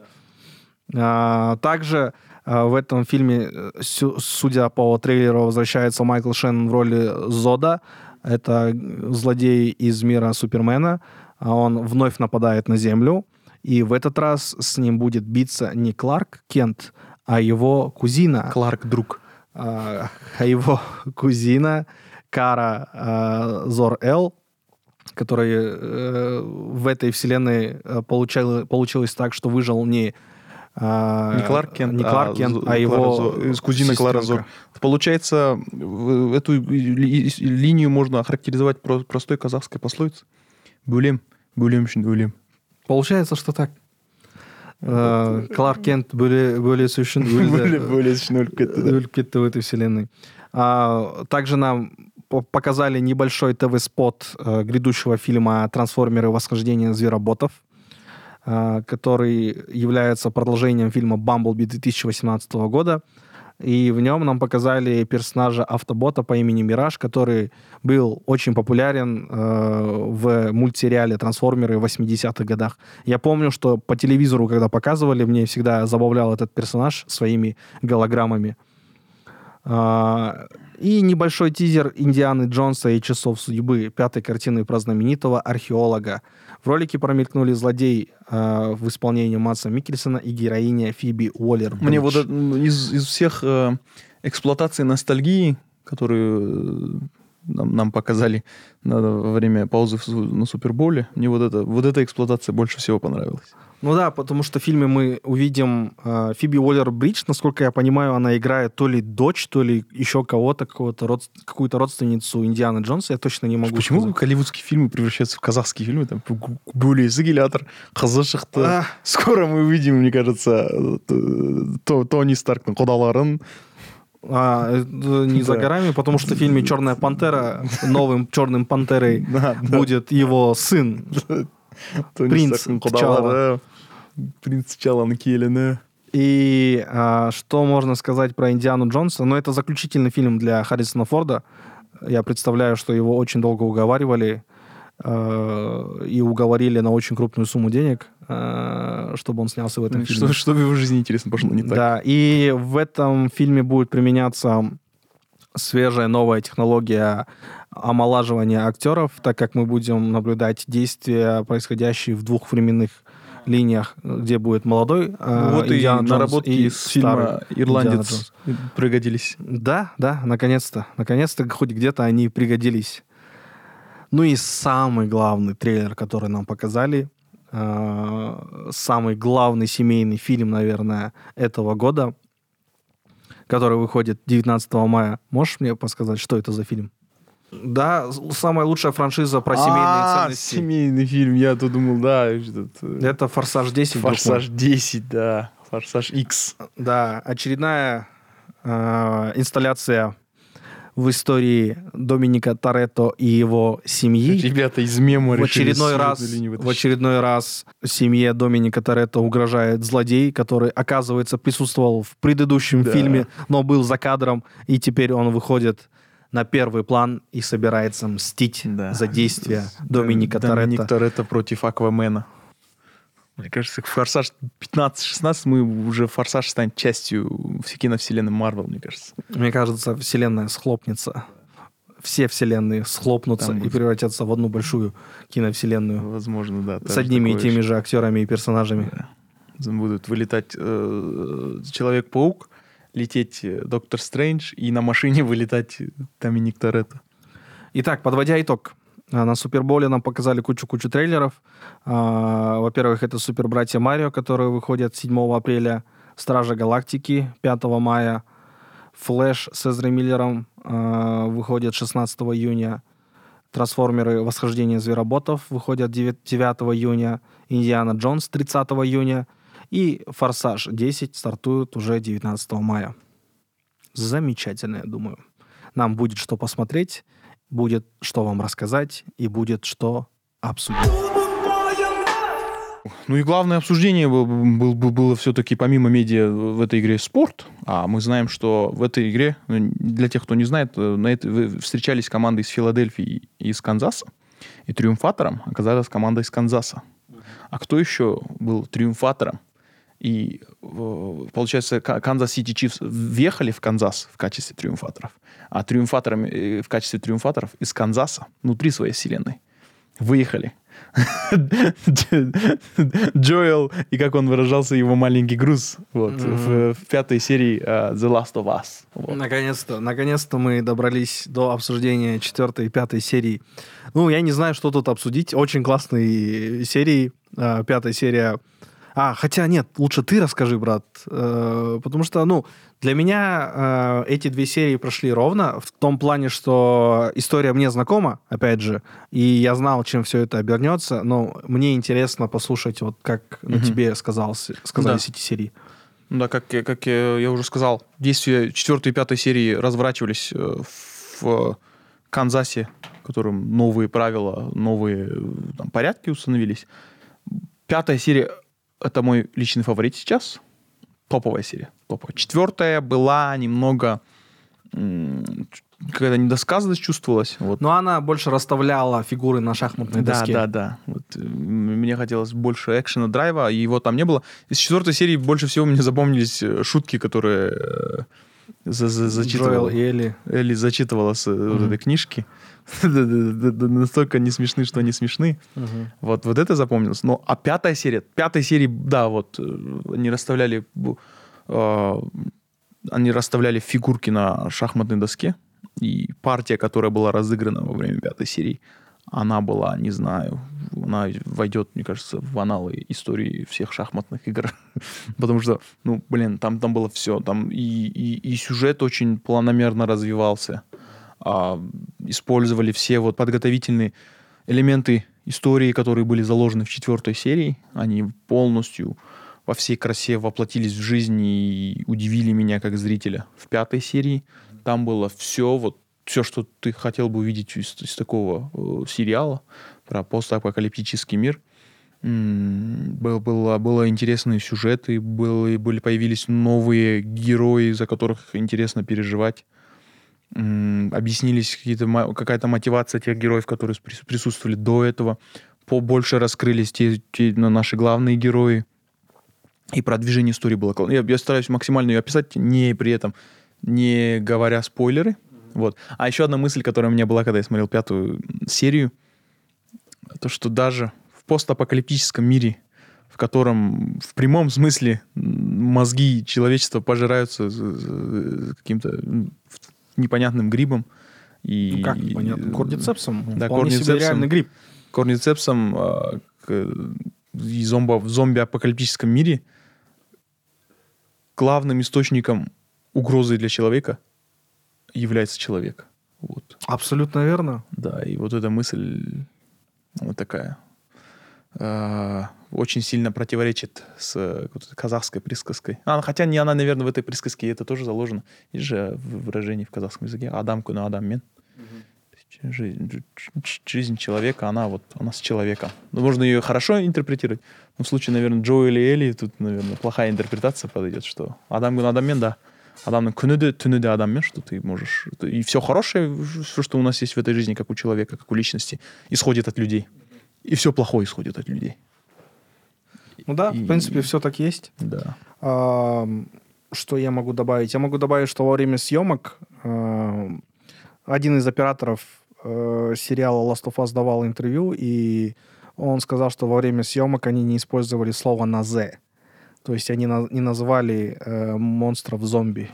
А, также а, в этом фильме, э, судя по трейлеру, возвращается Майкл Шеннон в роли Зода. Это злодей из мира Супермена. А Он вновь нападает на Землю. И в этот раз с ним будет биться не Кларк Кент, а его кузина. Кларк друг. а а его кузина Кара а, Зор-Эл, которая э, в этой вселенной э, получала- получилось так, что выжил не а, Не Кларк Кент, не Кларк Кент, Зо- а, его Клара Зо- из кузина Клара Зо. сестренка. Получается, эту ли- линию можно охарактеризовать про- простой казахской пословицей. Бөлем үшін өлем. Получается, что так. Э, Кларк Кент бөле бөлесі үшін өлді. Бөлес үшін өліп кетті, да. өліп кетті в этой вселенной. А, также нам по- показали небольшой ТВ-спот э, грядущего фильма «Трансформеры. Восхождение звероботов», э, который является продолжением фильма «Бамблби» 2018 года. и в нем нам показали персонажа автобота по имени Мираж, который был очень популярен э, в мультсериале «Трансформеры» в 80-х годах. Я помню, что по телевизору, когда показывали, мне всегда забавлял этот персонаж своими голограммами. А, И небольшой тизер Индианы Джонса и Часов судьбы, пятой картины про знаменитого археолога. В ролике промелькнули злодей а, в исполнении Матса Микельсона и героиня Фиби Уоллер. Мне вот из, из всех э, эксплуатаций ностальгии, которые э, нам, нам показали на- время паузы на Суперболе, мне вот, это, вот эта эксплуатация больше всего понравилась. Ну да, потому что в фильме мы увидим э, Фиби Уоллер Бридж, насколько я понимаю, она играет то ли дочь, то ли еще кого-то, какого-то род- какую-то родственницу Индианы Джонса, я точно не могу Почему сказать. голливудские фильмы превращаются в казахские фильмы? Там более загилятор, шықты. А, Скоро мы увидим, мне кажется, то, Тони Старктың құдаларын. а, это не за Да. горами, потому что в фильме Черная пантера новым черным пантерой Да, да. будет его сын. Принц құдалары. Принц Чаланың келіні. И а, что можно сказать про Индиану Джонса? Ну, это заключительный фильм для Харрисона Форда. Я представляю, что его очень долго уговаривали э, и уговорили на очень крупную сумму денег, э, чтобы он снялся в этом фильме. Что, что в его жизни, интересно, пошло не так? Да, и в этом фильме будет применяться свежая новая технология омолаживания актеров, так как мы будем наблюдать действия, происходящие в двух временных линиях, где будет молодой э, Ну вот и Индиана Джонс наработки и из фильма «Ирландец» пригодились. Да, да, наконец-то. Наконец-то хоть где-то они пригодились. Ну и самый главный трейлер, который нам показали, э, самый главный семейный фильм, наверное, этого года, который выходит 19 мая. Можешь мне подсказать, что это за фильм? Да, самая лучшая франшиза про семейные А, ценности. семейный фильм, я тут думал, да. э, Это «Форсаж 10». Форсаж 10, да. Форсаж X. Да, очередная э, инсталляция в истории Доминика Торетто и его семьи. Ребята из мема В очередной раз, в очередной раз семье Доминика Торетто угрожает злодей, который, оказывается, присутствовал в предыдущем Да. фильме, но был за кадром, и теперь он выходит на первый план и собирается мстить Да. за действия Доминика Доминик Торетто. Торетто против Аквамена. Мне кажется, Форсаж 15-16 мы уже Форсаж станет частью киновселенной Марвел, мне кажется. Мне кажется, вселенная схлопнется. Все вселенные схлопнутся Там и будет- превратятся в одну большую киновселенную Возможно, да. с одними и теми же. же актерами и персонажами. Да. Будут вылетать э, Человек-паук, лететь э, Доктор Стрэндж и на машине вылетать э, Доминик Торетто. Итак, подводя итог. А, На Суперболе нам показали кучу-кучу трейлеров. А, Во-первых, это Супер Братья Марио, которые выходят 7 апреля. Стражи Галактики 5 мая. Флэш с Эзрой Миллером а, выходит 16 июня. Трансформеры Восхождение звероботов выходят 9 9 июня. Индиана Джонс 30 июня. И Форсаж 10 стартует уже 19 мая. Замечательно, я думаю. Нам будет что посмотреть, будет что вам рассказать и будет что обсудить. Ну и главное обсуждение был- был- был- было все-таки помимо медиа в этой игре спорт. А мы знаем, что в этой игре, ну, для тех, кто не знает, э, на этой вы- встречались команды из Филадельфии и из Канзаса. И триумфатором оказалась команда из Канзаса. А кто еще был триумфатором? И э, получается, Ка- Kansas City Chiefs въехали в Канзас в качестве триумфаторов, а триумфаторами э, в качестве триумфаторов из Канзаса внутри своей вселенной выехали Джоэл и, как он выражался, его маленький груз вот, в, в пятой серии э, The Last of Us. Вот. Наконец-то, наконец-то мы добрались до обсуждения четвертой и пятой серии. Ну, я не знаю, что тут обсудить. Очень классные серии. А, Пятая серия А, хотя нет, лучше ты расскажи, брат. Э, потому что, ну, для меня э, эти две серии прошли ровно, в том плане, что история мне знакома, опять же, и я знал, чем все это обернется, но мне интересно послушать, вот как на Мгм. тебе сказался, сказались Да. эти серии. Ну Да, как, как я я уже сказал, действия четвертой и пятой серии разворачивались э, в Канзасе, в котором новые правила, новые э, там, порядки установились. Пятая серия — это мой личный фаворит сейчас. Топовая серия. Топовая. Четвертая была немного... Какая-то недосказанность чувствовалась. Вот. Но она больше расставляла фигуры на шахматной Да, доске. да, да. Вот, э, мне хотелось больше экшена, драйва, и его там не было. Из четвертой серии больше всего мне запомнились э, шутки, которые э, за- за- зачитывала. Джоэл и Элли. Элли зачитывала с э, вот этой книжки. Настолько не смешны, что они смешны. Вот, вот это запомнилось. Но, а пятая серия, пятой серии, да, вот, э, они расставляли, э, они расставляли фигурки на шахматной доске, и партия, которая была разыграна во время пятой серии, она была, не знаю, она войдет, мне кажется, в аналы истории всех шахматных игр. Потому что, ну, блин, там, там было все. Там и, и, и сюжет очень планомерно развивался. А, использовали все вот подготовительные элементы истории, которые были заложены в четвертой серии. Они полностью во всей красе воплотились в жизнь и удивили меня как зрителя. В пятой серии там было все, вот все, что ты хотел бы увидеть из, из такого э, сериала про постапокалиптический мир. М, Был, было, было интересные сюжеты, было, были, появились новые герои, за которых интересно переживать. Объяснились какие-то, какая-то мотивация тех героев, которые прис- присутствовали до этого. Побольше раскрылись те, те на- наши главные герои. И продвижение истории было. Я, я стараюсь максимально ее описать, не при этом не говоря спойлеры. Вот. А еще одна мысль, которая у меня была, когда я смотрел пятую серию, то, что даже в постапокалиптическом мире, в котором в прямом смысле мозги человечества пожираются каким-то непонятным грибом. И, Ну, как непонятно? Кордицепсом? Да, Вполне кордицепсом. реальный гриб. кордицепсом а, к- и зомбо, в зомби-апокалиптическом мире главным источником угрозы для человека является человек. Вот. Абсолютно верно. Да, и вот эта мысль вот такая а, очень сильно противоречит с э, казахской присказкой. А, хотя не она, наверное, в этой присказке это тоже заложено. Есть же в- выражение в казахском языке «адам куна адам мен». Жизнь, человека, она вот, она с человеком. Ну, можно ее хорошо интерпретировать, но в случае, наверное, Джо или Элли, тут, наверное, плохая интерпретация подойдет, что адам куна адам мен, да. Адамның күні де түні де адаммен, что ты можешь... И все хорошее, все, что у нас есть в этой жизни, как у человека, как у личности, исходит от людей. И все плохое исходит от людей. Ну да, И- в принципе, все так есть. Да. Ам, Что я могу добавить? Я могу добавить, что во время съемок ам, один из операторов э, сериала Last of Us давал интервью, и он сказал, что во время съемок они не использовали слово на «з». То есть они на- не называли э, монстров зомби.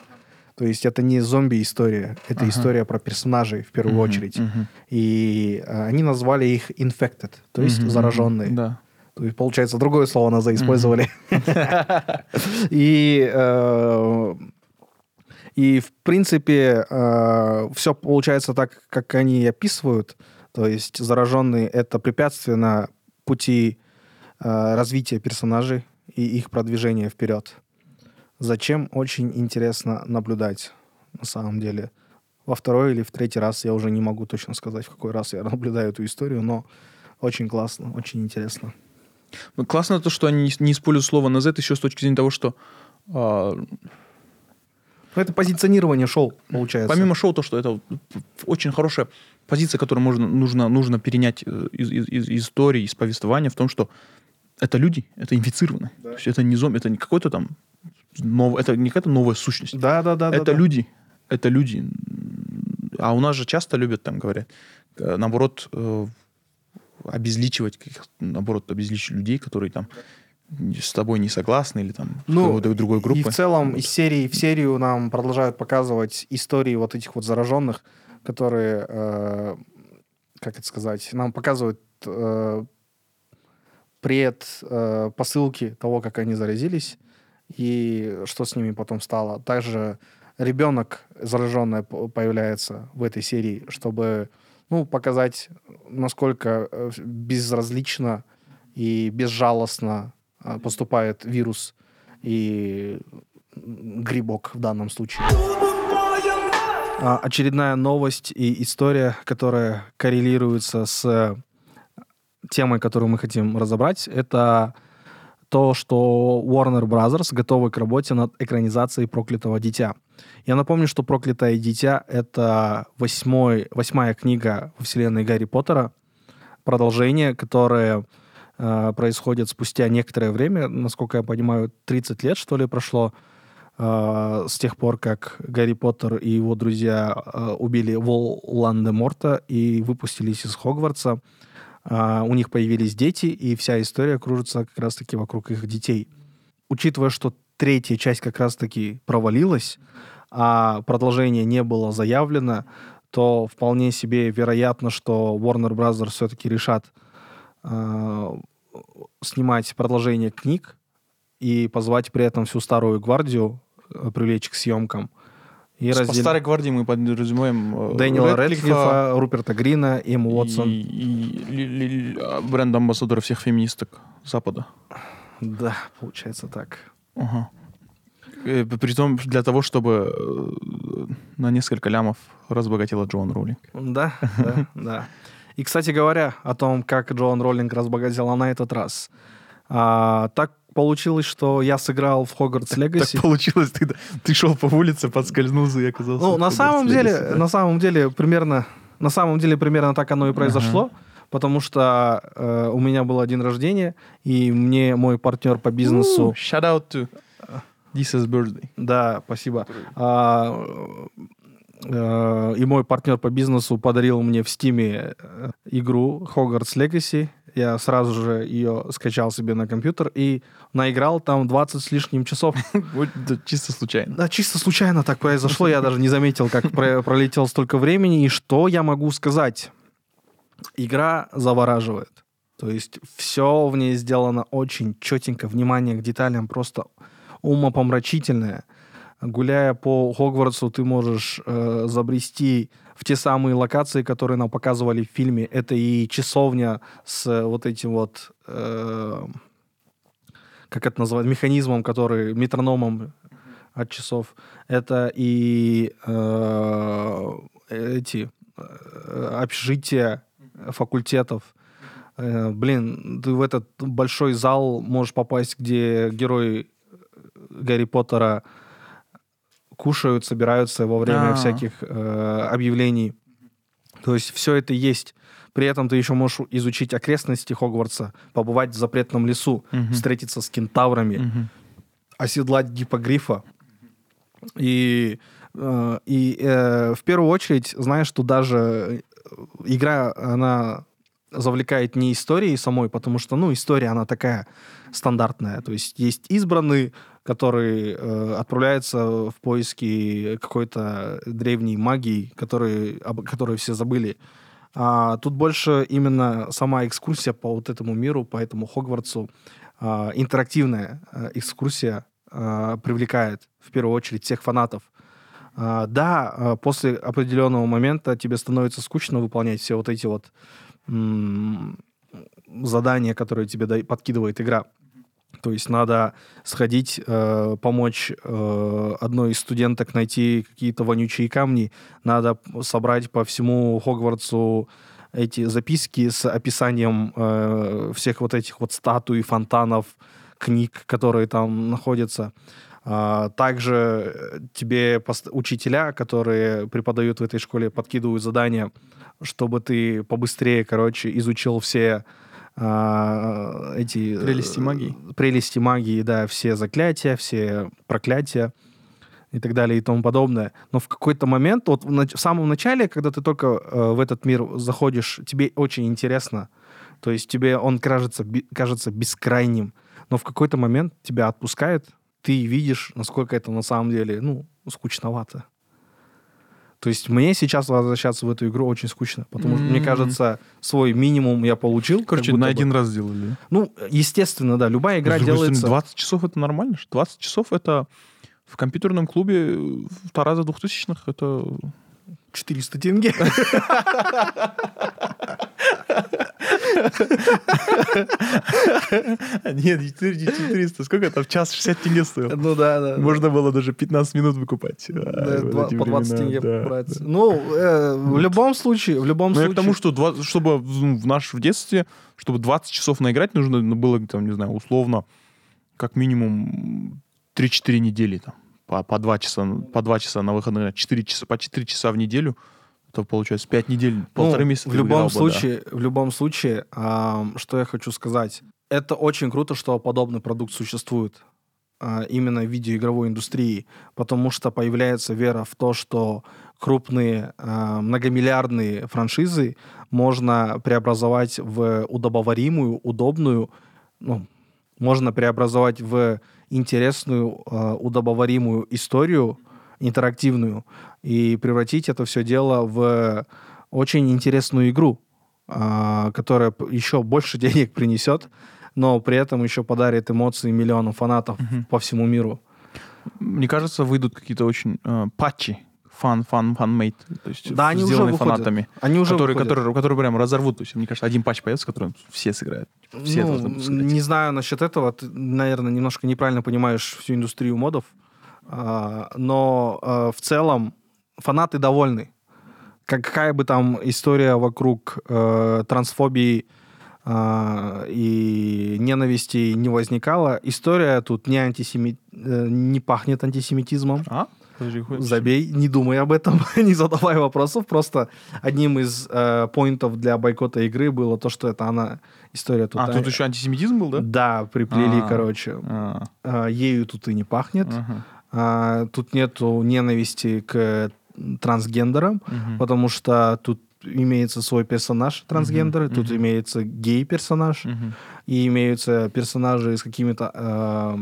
То есть это не зомби-история, это Ага. история про персонажей в первую Мгм, очередь. мгм. И э, они назвали их infected, то есть Мгм, зараженные. Да. То есть, получается, другое слово на «за» использовали. И, э, и в принципе, все получается так, как они описывают. То есть зараженные — это препятствие на пути э, развития персонажей и их продвижения вперед. Зачем? Очень интересно наблюдать, на самом деле. Во второй или в третий раз я уже не могу точно сказать, в какой раз я наблюдаю эту историю, но очень классно, очень интересно. Ну, Классно то, что они не- используют слово на Z еще с точки зрения того, что а, это позиционирование шоу, получается. помимо шоу, то, что это очень хорошая позиция, которую можно, нужно, нужно перенять э, из, из- из истории, из повествования, в том, что это люди, это инфицированные. Да. То есть это не зомби, это не какой-то там нов, это не какая-то новая сущность. Да, да, да. да, это да. люди. Это люди. А у нас же часто любят, там говорят, э, наоборот, э, обезличивать, наоборот, обезличивать людей, которые там с тобой не согласны или там Ну, другой группы. И в целом Вот. из серии в серию нам продолжают показывать истории вот этих вот зараженных, которые, э, как это сказать, нам показывают э, предпосылки э, того, как они заразились и что с ними потом стало. Также ребенок зараженный появляется в этой серии, чтобы ну, показать, насколько э, безразлично и безжалостно э, поступает вирус и грибок в данном случае. А, очередная новость и история, которая коррелируется с темой, которую мы хотим разобрать, это то, что Warner Brothers готовы к работе над экранизацией «Проклятого дитя». Я напомню, что «Проклятое дитя» — это восьмой, восьмая книга во вселенной Гарри Поттера, продолжение, которое э, происходит спустя некоторое время, насколько я понимаю, 30 лет, что ли, прошло э, с тех пор, как Гарри Поттер и его друзья э, убили Волан-де-Морта и выпустились из Хогвартса. Uh, у них появились дети, и вся история кружится как раз-таки вокруг их детей. Учитывая, что третья часть как раз-таки провалилась, а продолжение не было заявлено, то вполне себе вероятно, что Warner Bros. все-таки решат uh, снимать продолжение книг и позвать при этом всю старую гвардию, э, привлечь к съемкам — и По раздел... старой гвардии мы подразумеваем э, Дэниела Редклифа Руперта Грина, Эмму Уотсон. И, и, и а, бренд-амбассадора всех феминисток Запада. Да, получается так. Ага. Э, Притом для того, чтобы э, на несколько лямов разбогатела Джоан Роллинг. Да, да, да. И, кстати говоря, о том, как Джоан Роллинг разбогатела на этот раз. А, так получилось, что я сыграл в Хогвартс Легаси. Так получилось, ты, ты шел по улице, подскользнулся и оказался Ну, на самом деле, да? на самом деле, примерно, на самом деле, примерно так оно и произошло. Ага. Потому что э, у меня был день рождения, и мне мой партнер по бизнесу... Ooh, shout out to this is birthday. Да, спасибо. А, э, и мой партнер по бизнесу подарил мне в Стиме э, игру Hogwarts Legacy. Я сразу же ее скачал себе на компьютер и наиграл там 20 с лишним часов. чисто случайно. Да, чисто случайно так произошло. Я даже не заметил, как пролетело столько времени. И что я могу сказать? Игра завораживает. То есть все в ней сделано очень четенько. Внимание к деталям просто умопомрачительное. Гуляя по Хогвартсу, ты можешь э, забрести в те самые локации, которые нам показывали в фильме. Это и часовня с вот этим вот, э, как это называют, механизмом, который, метрономом от часов. Это и э, эти э, общежития факультетов. Э, блин, ты в этот большой зал можешь попасть, где герой Гарри Поттера кушают, собираются во время А-а-а. всяких э, объявлений. То есть все это есть. При этом ты еще можешь изучить окрестности Хогвартса, побывать в запретном лесу, угу. встретиться с кентаврами, угу. оседлать гипогрифа. И, э, и э, в первую очередь, знаешь, что даже игра, она завлекает не историей самой, потому что, ну, история, она такая стандартная. То есть есть избранный, который э, отправляется в поиски какой-то древней магии, который, об которой все забыли. А тут больше именно сама экскурсия по вот этому миру, по этому Хогвартсу, э, интерактивная э, экскурсия э, привлекает в первую очередь всех фанатов. Uh, да, uh, после определенного момента тебе становится скучно выполнять все вот эти вот задания, которые тебе подкидывает игра. То есть надо сходить, э, помочь э, одной из студенток найти какие-то вонючие камни, надо собрать по всему Хогвартсу эти записки с описанием э, всех вот этих вот статуй, фонтанов, книг, которые там находятся. А, также тебе учителя, которые преподают в этой школе, подкидывают задания, чтобы ты побыстрее, короче, изучил все а, эти... Э, прелести магии. Прелести магии, да, все заклятия, все проклятия и так далее и тому подобное. Но в какой-то момент, вот в, самом начале, когда ты только э, в этот мир заходишь, тебе очень интересно. То есть тебе он кажется, би, кажется бескрайним. Но в какой-то момент тебя отпускает, ты видишь, насколько это на самом деле, ну, скучновато. То есть мне сейчас возвращаться в эту игру очень скучно, потому что, мне М. кажется, свой минимум я получил. Короче, на бы. один раз сделали. Ну, естественно, да, любая игра С другой стороны, делается... 20 часов это нормально. же. 20 часов это в компьютерном клубе в Тараза 2000-х это 400 тенге. Нет, 400. Сколько это? В час 60 тенге стоил. Ну да, да. Можно было даже 15 минут выкупать. А, по 20 времена, тенге брать. Ну, э, в любом случае, в любом Ну, случае... к тому, что чтобы в в наш в детстве, чтобы 20 часов наиграть, нужно было, там, не знаю, условно, как минимум 3-4 недели там. По, по 2 часа, по 2 часа на выходные, 4 часа, по 4 часа в неделю. Это получается 5 недель, полторы Ну, месяца. В любом бы, да. случае, в любом случае, ам, что я хочу сказать, это очень круто, что подобный продукт существует а, именно в видеоигровой индустрии, потому что появляется вера в то, что крупные а, многомиллиардные франшизы можно преобразовать в удобоваримую, удобную, ну, можно преобразовать в интересную, а, удобоваримую историю, интерактивную, и превратить это все дело в очень интересную игру, а, которая еще больше денег принесет, но при этом еще подарит эмоции миллионам фанатов Мгм. по всему миру. Мне кажется, выйдут какие-то очень э, патчи, fan, fan, fan-made, то есть Да, они уже сделанные выходят. фанатами, Они уже которые, выходят. которые, которые прям разорвут. То есть, мне кажется, один патч появится, который все сыграют. Все Ну, должны. Не знаю насчет этого. Ты, наверное, немножко неправильно понимаешь всю индустрию модов. А, но а, в целом фанаты довольны. Как- Какая бы там история вокруг э, трансфобии а, и ненависти не возникала, история тут не, антисеми... э, не пахнет антисемитизмом. А? Подожди, Забей, не думай об этом, не задавай вопросов. Просто одним из э, поинтов для бойкота игры было то, что это она история тут. А, тут еще антисемитизм был, да? Да, приплели, А. короче. А, А, ею тут и не пахнет. ага. А, тут нету ненависти к трансгендерам, Мгм. потому что тут имеется свой персонаж трансгендеры, Мгм, тут мгм. имеется гей-персонаж, Мгм. и имеются персонажи с какими-то э,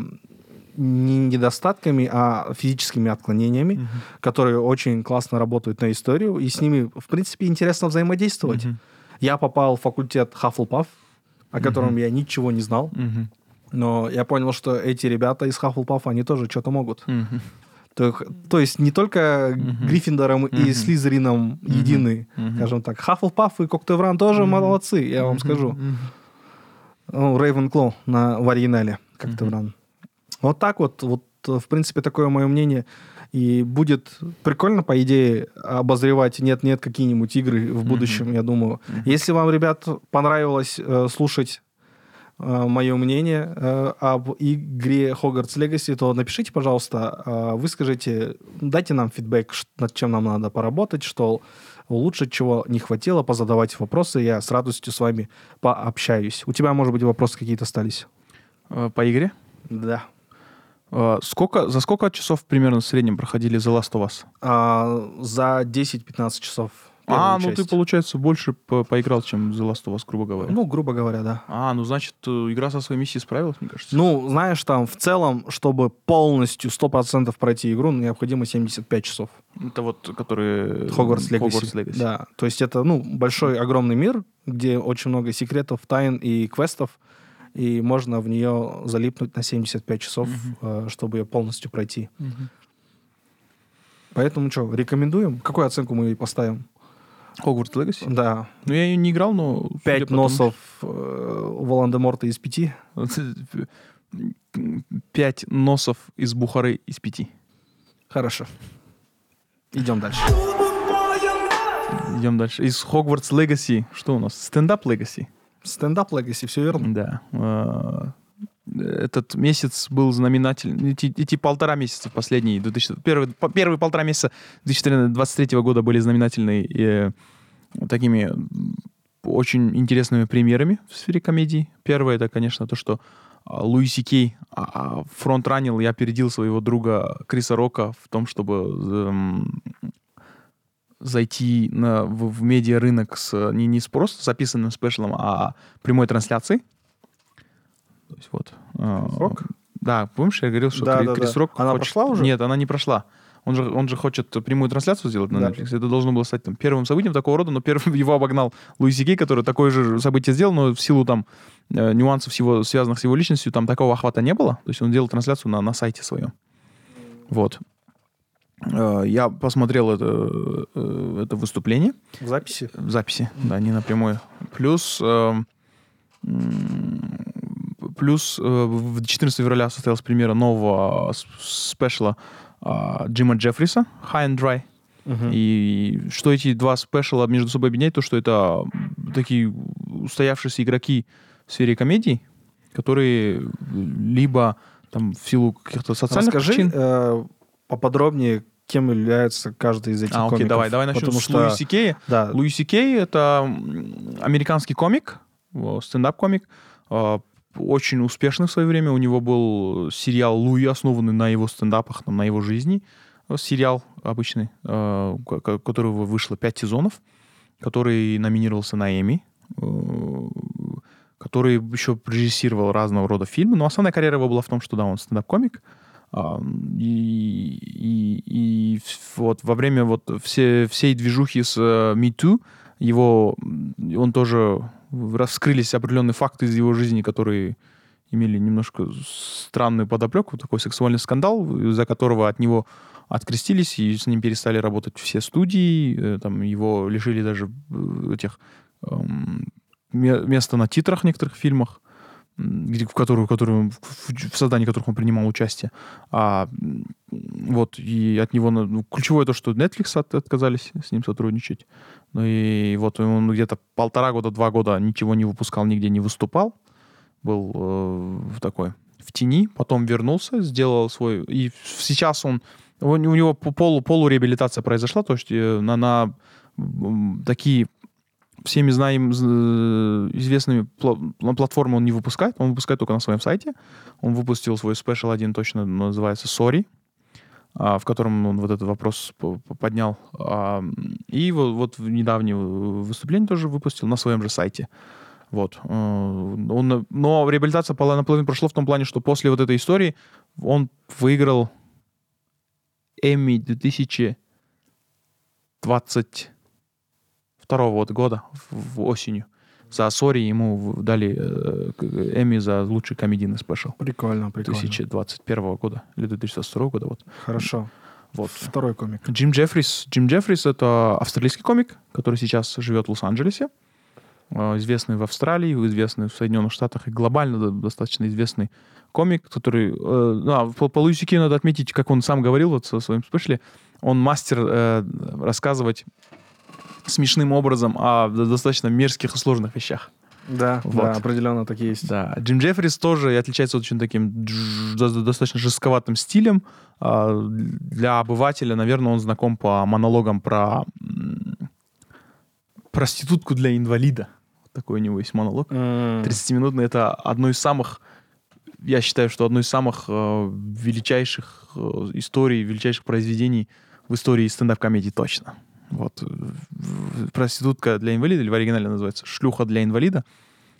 не недостатками, а физическими отклонениями, Мгм. которые очень классно работают на историю, и с ними, в принципе, интересно взаимодействовать. Мгм. Я попал в факультет Hufflepuff, о котором Мгм. я ничего не знал, Мгм. но я понял, что эти ребята из Hufflepuff, они тоже что-то могут. Мгм. То, то есть не только Мгм. Гриффиндором и Мгм. Слизерином едины, Мгм. скажем так. Хаффлпафф и Коктевран тоже Мгм. молодцы, я вам Мгм. скажу. Мгм. Ну, Рейвенкло на, в оригинале Коктевран. Вот так вот, вот, в принципе, такое мое мнение. И будет прикольно, по идее, обозревать нет-нет какие-нибудь игры в будущем, я думаю. Мгм. Если вам, ребят, понравилось э, слушать мое мнение э, об игре Hogwarts Legacy, то напишите, пожалуйста, э, выскажите, дайте нам фидбэк, над чем нам надо поработать, что улучшить, чего не хватило, позадавайте вопросы, я с радостью с вами пообщаюсь. У тебя, может быть, вопросы какие-то остались? Э, По игре? Да. Э, Сколько, за сколько часов примерно в среднем проходили The Last of Us? А, за 10-15 часов. А, ну ты, часть. получается, больше по- поиграл, чем The Last of Us, грубо говоря. Ну, грубо говоря, да. А, ну значит, э, игра со своей миссией справилась, мне кажется. Ну, знаешь, там в целом, чтобы полностью 100% пройти игру, необходимо 75 часов. Это вот, которые... Хогвартс Легаси. Хогвартс Legacy. Да, то есть это, ну, большой, огромный мир, где очень много секретов, тайн и квестов, и можно в нее залипнуть на 75 часов, э, чтобы ее полностью пройти. Мгм. Поэтому что, рекомендуем? Какую оценку мы ей поставим? Хогвартс Легаси? Да, Ну, я ее не играл, но... судя 5 по тому, носов э, Волан-де-Морта из 5. Пять носов из Бухары из пяти. Хорошо. Идем дальше. Идем дальше. Из Хогвартс Легаси. Что у нас? Стендап Легаси. Стендап Legacy, все верно? Да. Этот месяц был знаменательный. Эти, эти полтора месяца последние, 2000, первые, первые полтора месяца 2023 года были знаменательные э, такими очень интересными примерами в сфере комедии. Первое, это, конечно, то, что а, Луи Кей фронт-ранил и опередил своего друга Криса Рока в том, чтобы эм, зайти на, в, в медиарынок с, не, не с просто записанным спешлом, а прямой трансляцией. Есть вот. э, Рок? Да, помнишь, я говорил, что Да, Кри- да, Крис да. Рок Она хочет- прошла уже? Нет, она не прошла. Он же, он же хочет прямую трансляцию сделать на Да. Netflix. Это должно было стать там, первым событием такого рода, но первым его обогнал Луи Си Кей, который такое же событие сделал, но в силу там э, нюансов, с его, связанных с его личностью, там такого охвата не было. То есть он делал трансляцию на, на сайте своем. Вот. Э, Я посмотрел это, э, это выступление В записи? в записи, да, не напрямую. Плюс, эм, плюс э, в 14 февраля состоялась премьера нового с- спешла а, Джима Джеффриса «High and Dry». Мгм. И что эти два спешла между собой объединяет, то что это такие устоявшиеся игроки в сфере комедий, которые либо там в силу каких-то социальных Расскажи причин... э, поподробнее, кем является каждый из этих А, окей, комиков. давай, давай начнем Потому с что, Луи Си Кея. Да, Луи Си Кей — это американский комик, стендап-комик, очень успешный в свое время. У него был сериал «Луи», основанный на его стендапах, на его жизни. Э, Сериал обычный, э, ко- ко- которого вышло пять сезонов, который номинировался на Эми, э, который еще режиссировал разного рода фильмы. Но основная карьера его была в том, что да, он стендап-комик. И, и, и вот во время вот все, всей движухи с э, Me Too его, он тоже раскрылись определенные факты из его жизни, которые имели немножко странную подоплеку, такой сексуальный скандал, из-за которого от него открестились, и с ним перестали работать все студии, э, там его лишили даже э, этих эм, ме- места на титрах в некоторых фильмах, которых, в, которых- в- в создании которых он принимал участие. А вот, и от него... ну, ключевое то, что Netflix от- отказались с ним сотрудничать. Ну и вот он где-то полтора года, два года ничего не выпускал, нигде не выступал. Был э, такой в тени, потом вернулся, сделал свой... И сейчас он... У, него по- полу, полуреабилитация произошла, то есть э, на, на такие всеми знаем з- известными на платформы он не выпускает, он выпускает только на своем сайте. Он выпустил свой спешл один точно называется Sorry, а, в котором он вот этот вопрос по- по- поднял. А, И вот, в недавнее выступление тоже выпустил на своем же сайте. Вот. Э, Он, но реабилитация наполовину прошла в том плане, что после вот этой истории он выиграл Эмми 2022 вот года в, в осенью. За Sorry ему дали э, Эмми за лучший комедийный special прикольно, прикольно. 2021 года или 2022 года. Вот. Хорошо. вот. Второй комик. Джим Джеффрис. Джим Джеффрис — это австралийский комик, который сейчас живет в Лос-Анджелесе. Э, Известный в Австралии, известный в Соединенных Штатах и глобально до- достаточно известный комик, который... э, ну, а, по, по надо отметить, как он сам говорил вот в своем спешле, он мастер э, рассказывать смешным образом о достаточно мерзких и сложных вещах. Да, Вот. да, определенно так и есть. Да, Джим Джеффрис тоже отличается очень таким достаточно жестковатым стилем. А, Для обывателя, наверное, он знаком по монологам про проститутку для инвалида. Такой у него есть монолог. М, 30-минутный. Это одно из самых, я считаю, что одно из самых э, величайших э, историй, величайших произведений в истории стендап-комедии точно. Вот. э, Проститутка для инвалида, или в оригинале называется шлюха для инвалида.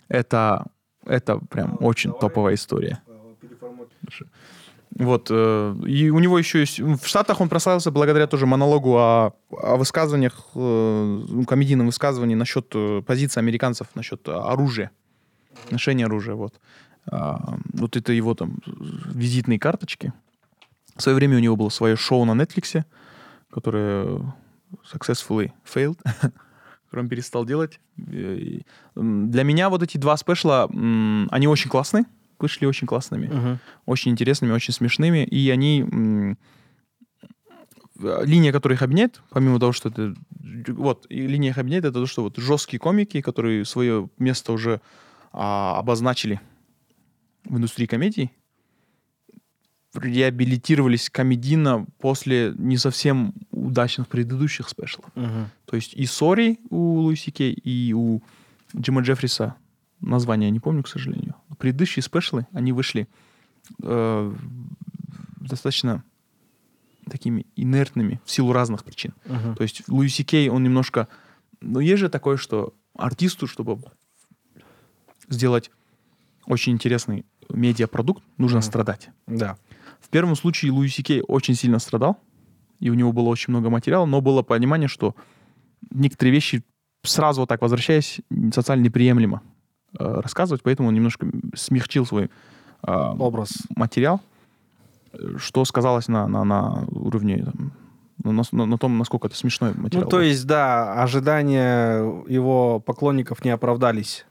Это, это прям очень топовая история. Вот. э, И у него еще есть... В Штатах он прославился благодаря тоже монологу о, о высказываниях, э, ну, комедийном высказывании насчет э, позиции американцев, насчет э, оружия, ношения оружия. Вот. А, Вот это его там визитные карточки. В свое время у него было свое шоу на Netflix, которое successfully failed, которое он перестал делать. Для меня вот эти два спешла, они очень классные, вышли очень классными очень интересными, очень смешными, и они линия, которая их объединяет, помимо того, что это вот и линия их объединяет, это то, что вот жесткие комики, которые свое место уже а, обозначили в индустрии комедий, реабилитировались комедийно после не совсем удачных предыдущих special ов. Мгм. То есть и Sorry у Луи Си Кей, и у Джима Джеффриса, название я не помню, к сожалению. Предыдущие special ы, они вышли э, достаточно такими инертными в силу разных причин. Мгм. То есть Луи Си Кей, он немножко... Ну, есть же такое, что артисту, чтобы сделать очень интересный медиапродукт, нужно Мгм. страдать. Да. В первом случае Луиси Кей очень сильно страдал, и у него было очень много материала, но было понимание, что некоторые вещи сразу вот так возвращаясь, социально неприемлемо э, рассказывать, поэтому он немножко смягчил свой э, Образ. материал, что сказалось на, на, на уровне там, на, на- на том, насколько это смешной материал. Ну, то есть, да, ожидания его поклонников не оправдались.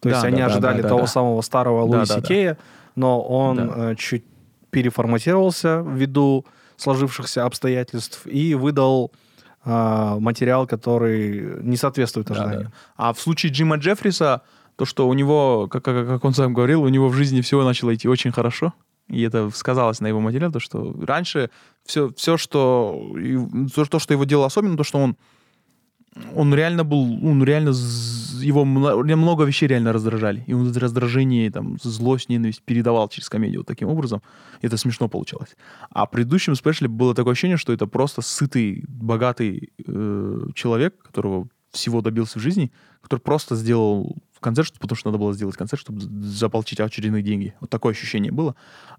То есть Да, они да, да, ожидали да, того да. самого старого Да, Луиси да, да. Кея, но он Да. э, чуть переформатировался ввиду сложившихся обстоятельств и выдал э, материал, который не соответствует Да, да. ожиданиям. А в случае Джима Джеффриса, то, что у него, как, как, как он сам говорил, у него в жизни все начало идти очень хорошо. И это сказалось на его материале, то, что раньше все, все что, то, что его делало особенно, то, что он, он реально был, он реально, его мно- много вещей реально раздражали. И он это раздражение, там, злость, ненависть передавал через комедию вот таким образом. И это смешно получалось. А в предыдущем спешле было такое ощущение, что это просто сытый, богатый э, человек, которого всего добился в жизни, который просто сделал концерт, потому что надо было сделать концерт, чтобы заполучить очередные деньги. Вот такое ощущение было.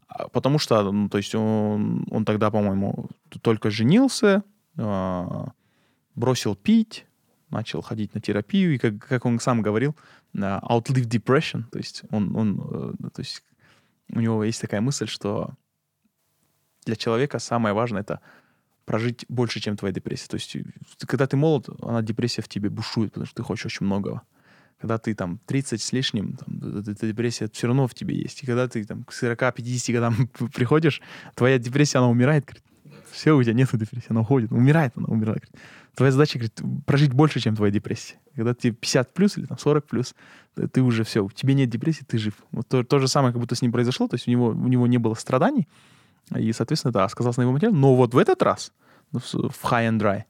А, Потому что, ну, то есть он, он тогда, по-моему, только женился, а, бросил пить, начал ходить на терапию, и как, как он сам говорил, а, outlive depression, то есть он, он э, то есть у него есть такая мысль, что для человека самое важное это прожить больше, чем твоя депрессия. То есть, э, когда ты молод, она депрессия в тебе бушует, потому что ты хочешь очень многого. Когда ты там 30 с лишним, там, эта депрессия все равно в тебе есть. И когда ты там к 40-50 годам приходишь, твоя депрессия, она умирает, говорит, все, у тебя нет депрессии, она уходит, умирает, она умирает. говорит. Твоя задача, говорит, прожить больше, чем твоя депрессия. Когда тебе 50 плюс или там 40 плюс, ты ты уже все, у тебя нет депрессии, ты жив. Вот то, то же самое, как будто с ним произошло, то есть у него, у него не было страданий, и, соответственно, да, сказалось на его материале. Но вот в этот раз, ну, в High and Dry,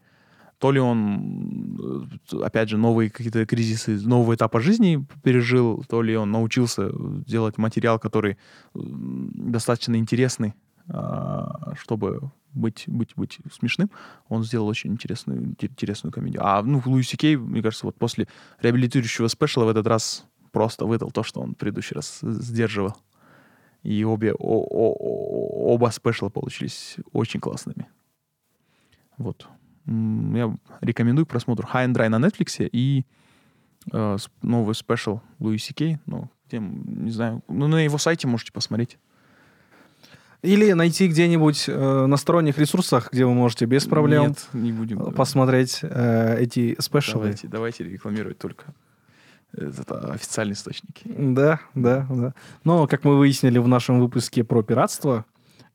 то ли он, э, опять же, новые какие-то кризисы, нового этапа жизни пережил, то ли он научился делать материал, который м, достаточно интересный, чтобы быть, быть, быть смешным. Он сделал очень интересную, инте- интересную комедию. А, ну, Луиси Кей, мне кажется, вот после реабилитирующего спешла в этот раз просто выдал то, что он в предыдущий раз сдерживал. И обе, о- о- оба спешла получились очень классными. Вот. Я рекомендую к просмотру High and Dry на Netflix и э, новый спешл Луиси Кей. Ну, где, не знаю, ну, на его сайте можете посмотреть. Или найти где-нибудь э, на сторонних ресурсах, где вы можете без проблем Нет, не будем. давай. посмотреть э, эти спешалы. Давайте, давайте рекламировать только э, это официальные источники. Да, да, да. Но, как мы выяснили в нашем выпуске про пиратство,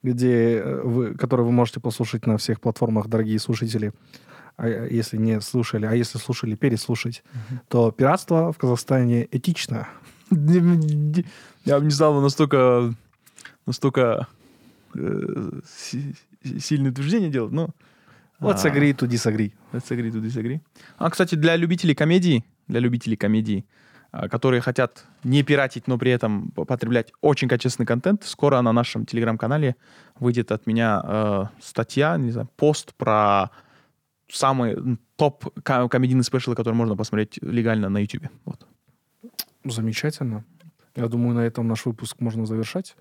где э, вы, который вы можете послушать на всех платформах, дорогие слушатели, а если не слушали, а если слушали, переслушать, то пиратство в Казахстане этично. Я бы не бы настолько, настолько э, си- сильное утверждение делать, но... Let's agree to disagree. Let's agree to disagree. А, кстати, для любителей комедии, для любителей комедии, а, которые хотят не пиратить, но при этом потреблять очень качественный контент, скоро на нашем телеграм-канале выйдет от меня э, статья, не знаю, пост про самые топ ко- комедийные спешлы, которые можно посмотреть легально на YouTube. Вот. Замечательно. Я думаю, на этом наш выпуск можно завершать.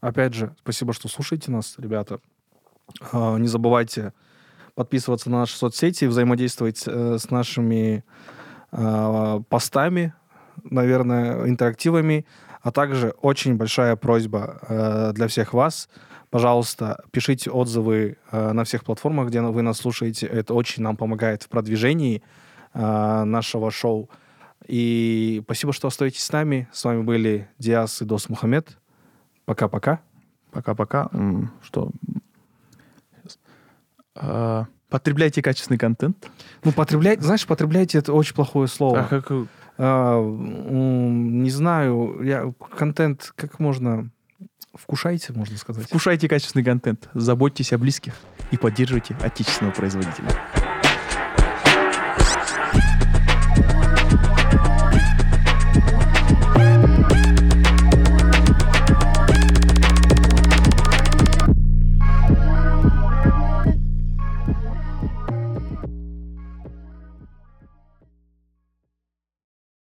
Опять же, спасибо, что слушаете нас, ребята. А, Не забывайте подписываться на наши соцсети, взаимодействовать э, с нашими а, постами, наверное, интерактивами. А также очень большая просьба э, для всех вас. Пожалуйста, пишите отзывы э, на всех платформах, где вы нас слушаете. Это очень нам помогает в продвижении нашего шоу. И спасибо, что остаетесь с нами. С вами были Диас и Дос Мухаммед. Пока-пока. Пока-пока. Что? А, Потребляйте качественный контент. Ну, потреблять, знаешь, потреблять это очень плохое слово. А как, А, не знаю, я контент как можно вкушайте, можно сказать. Вкушайте качественный контент, заботьтесь о близких и поддерживайте отечественного производителя.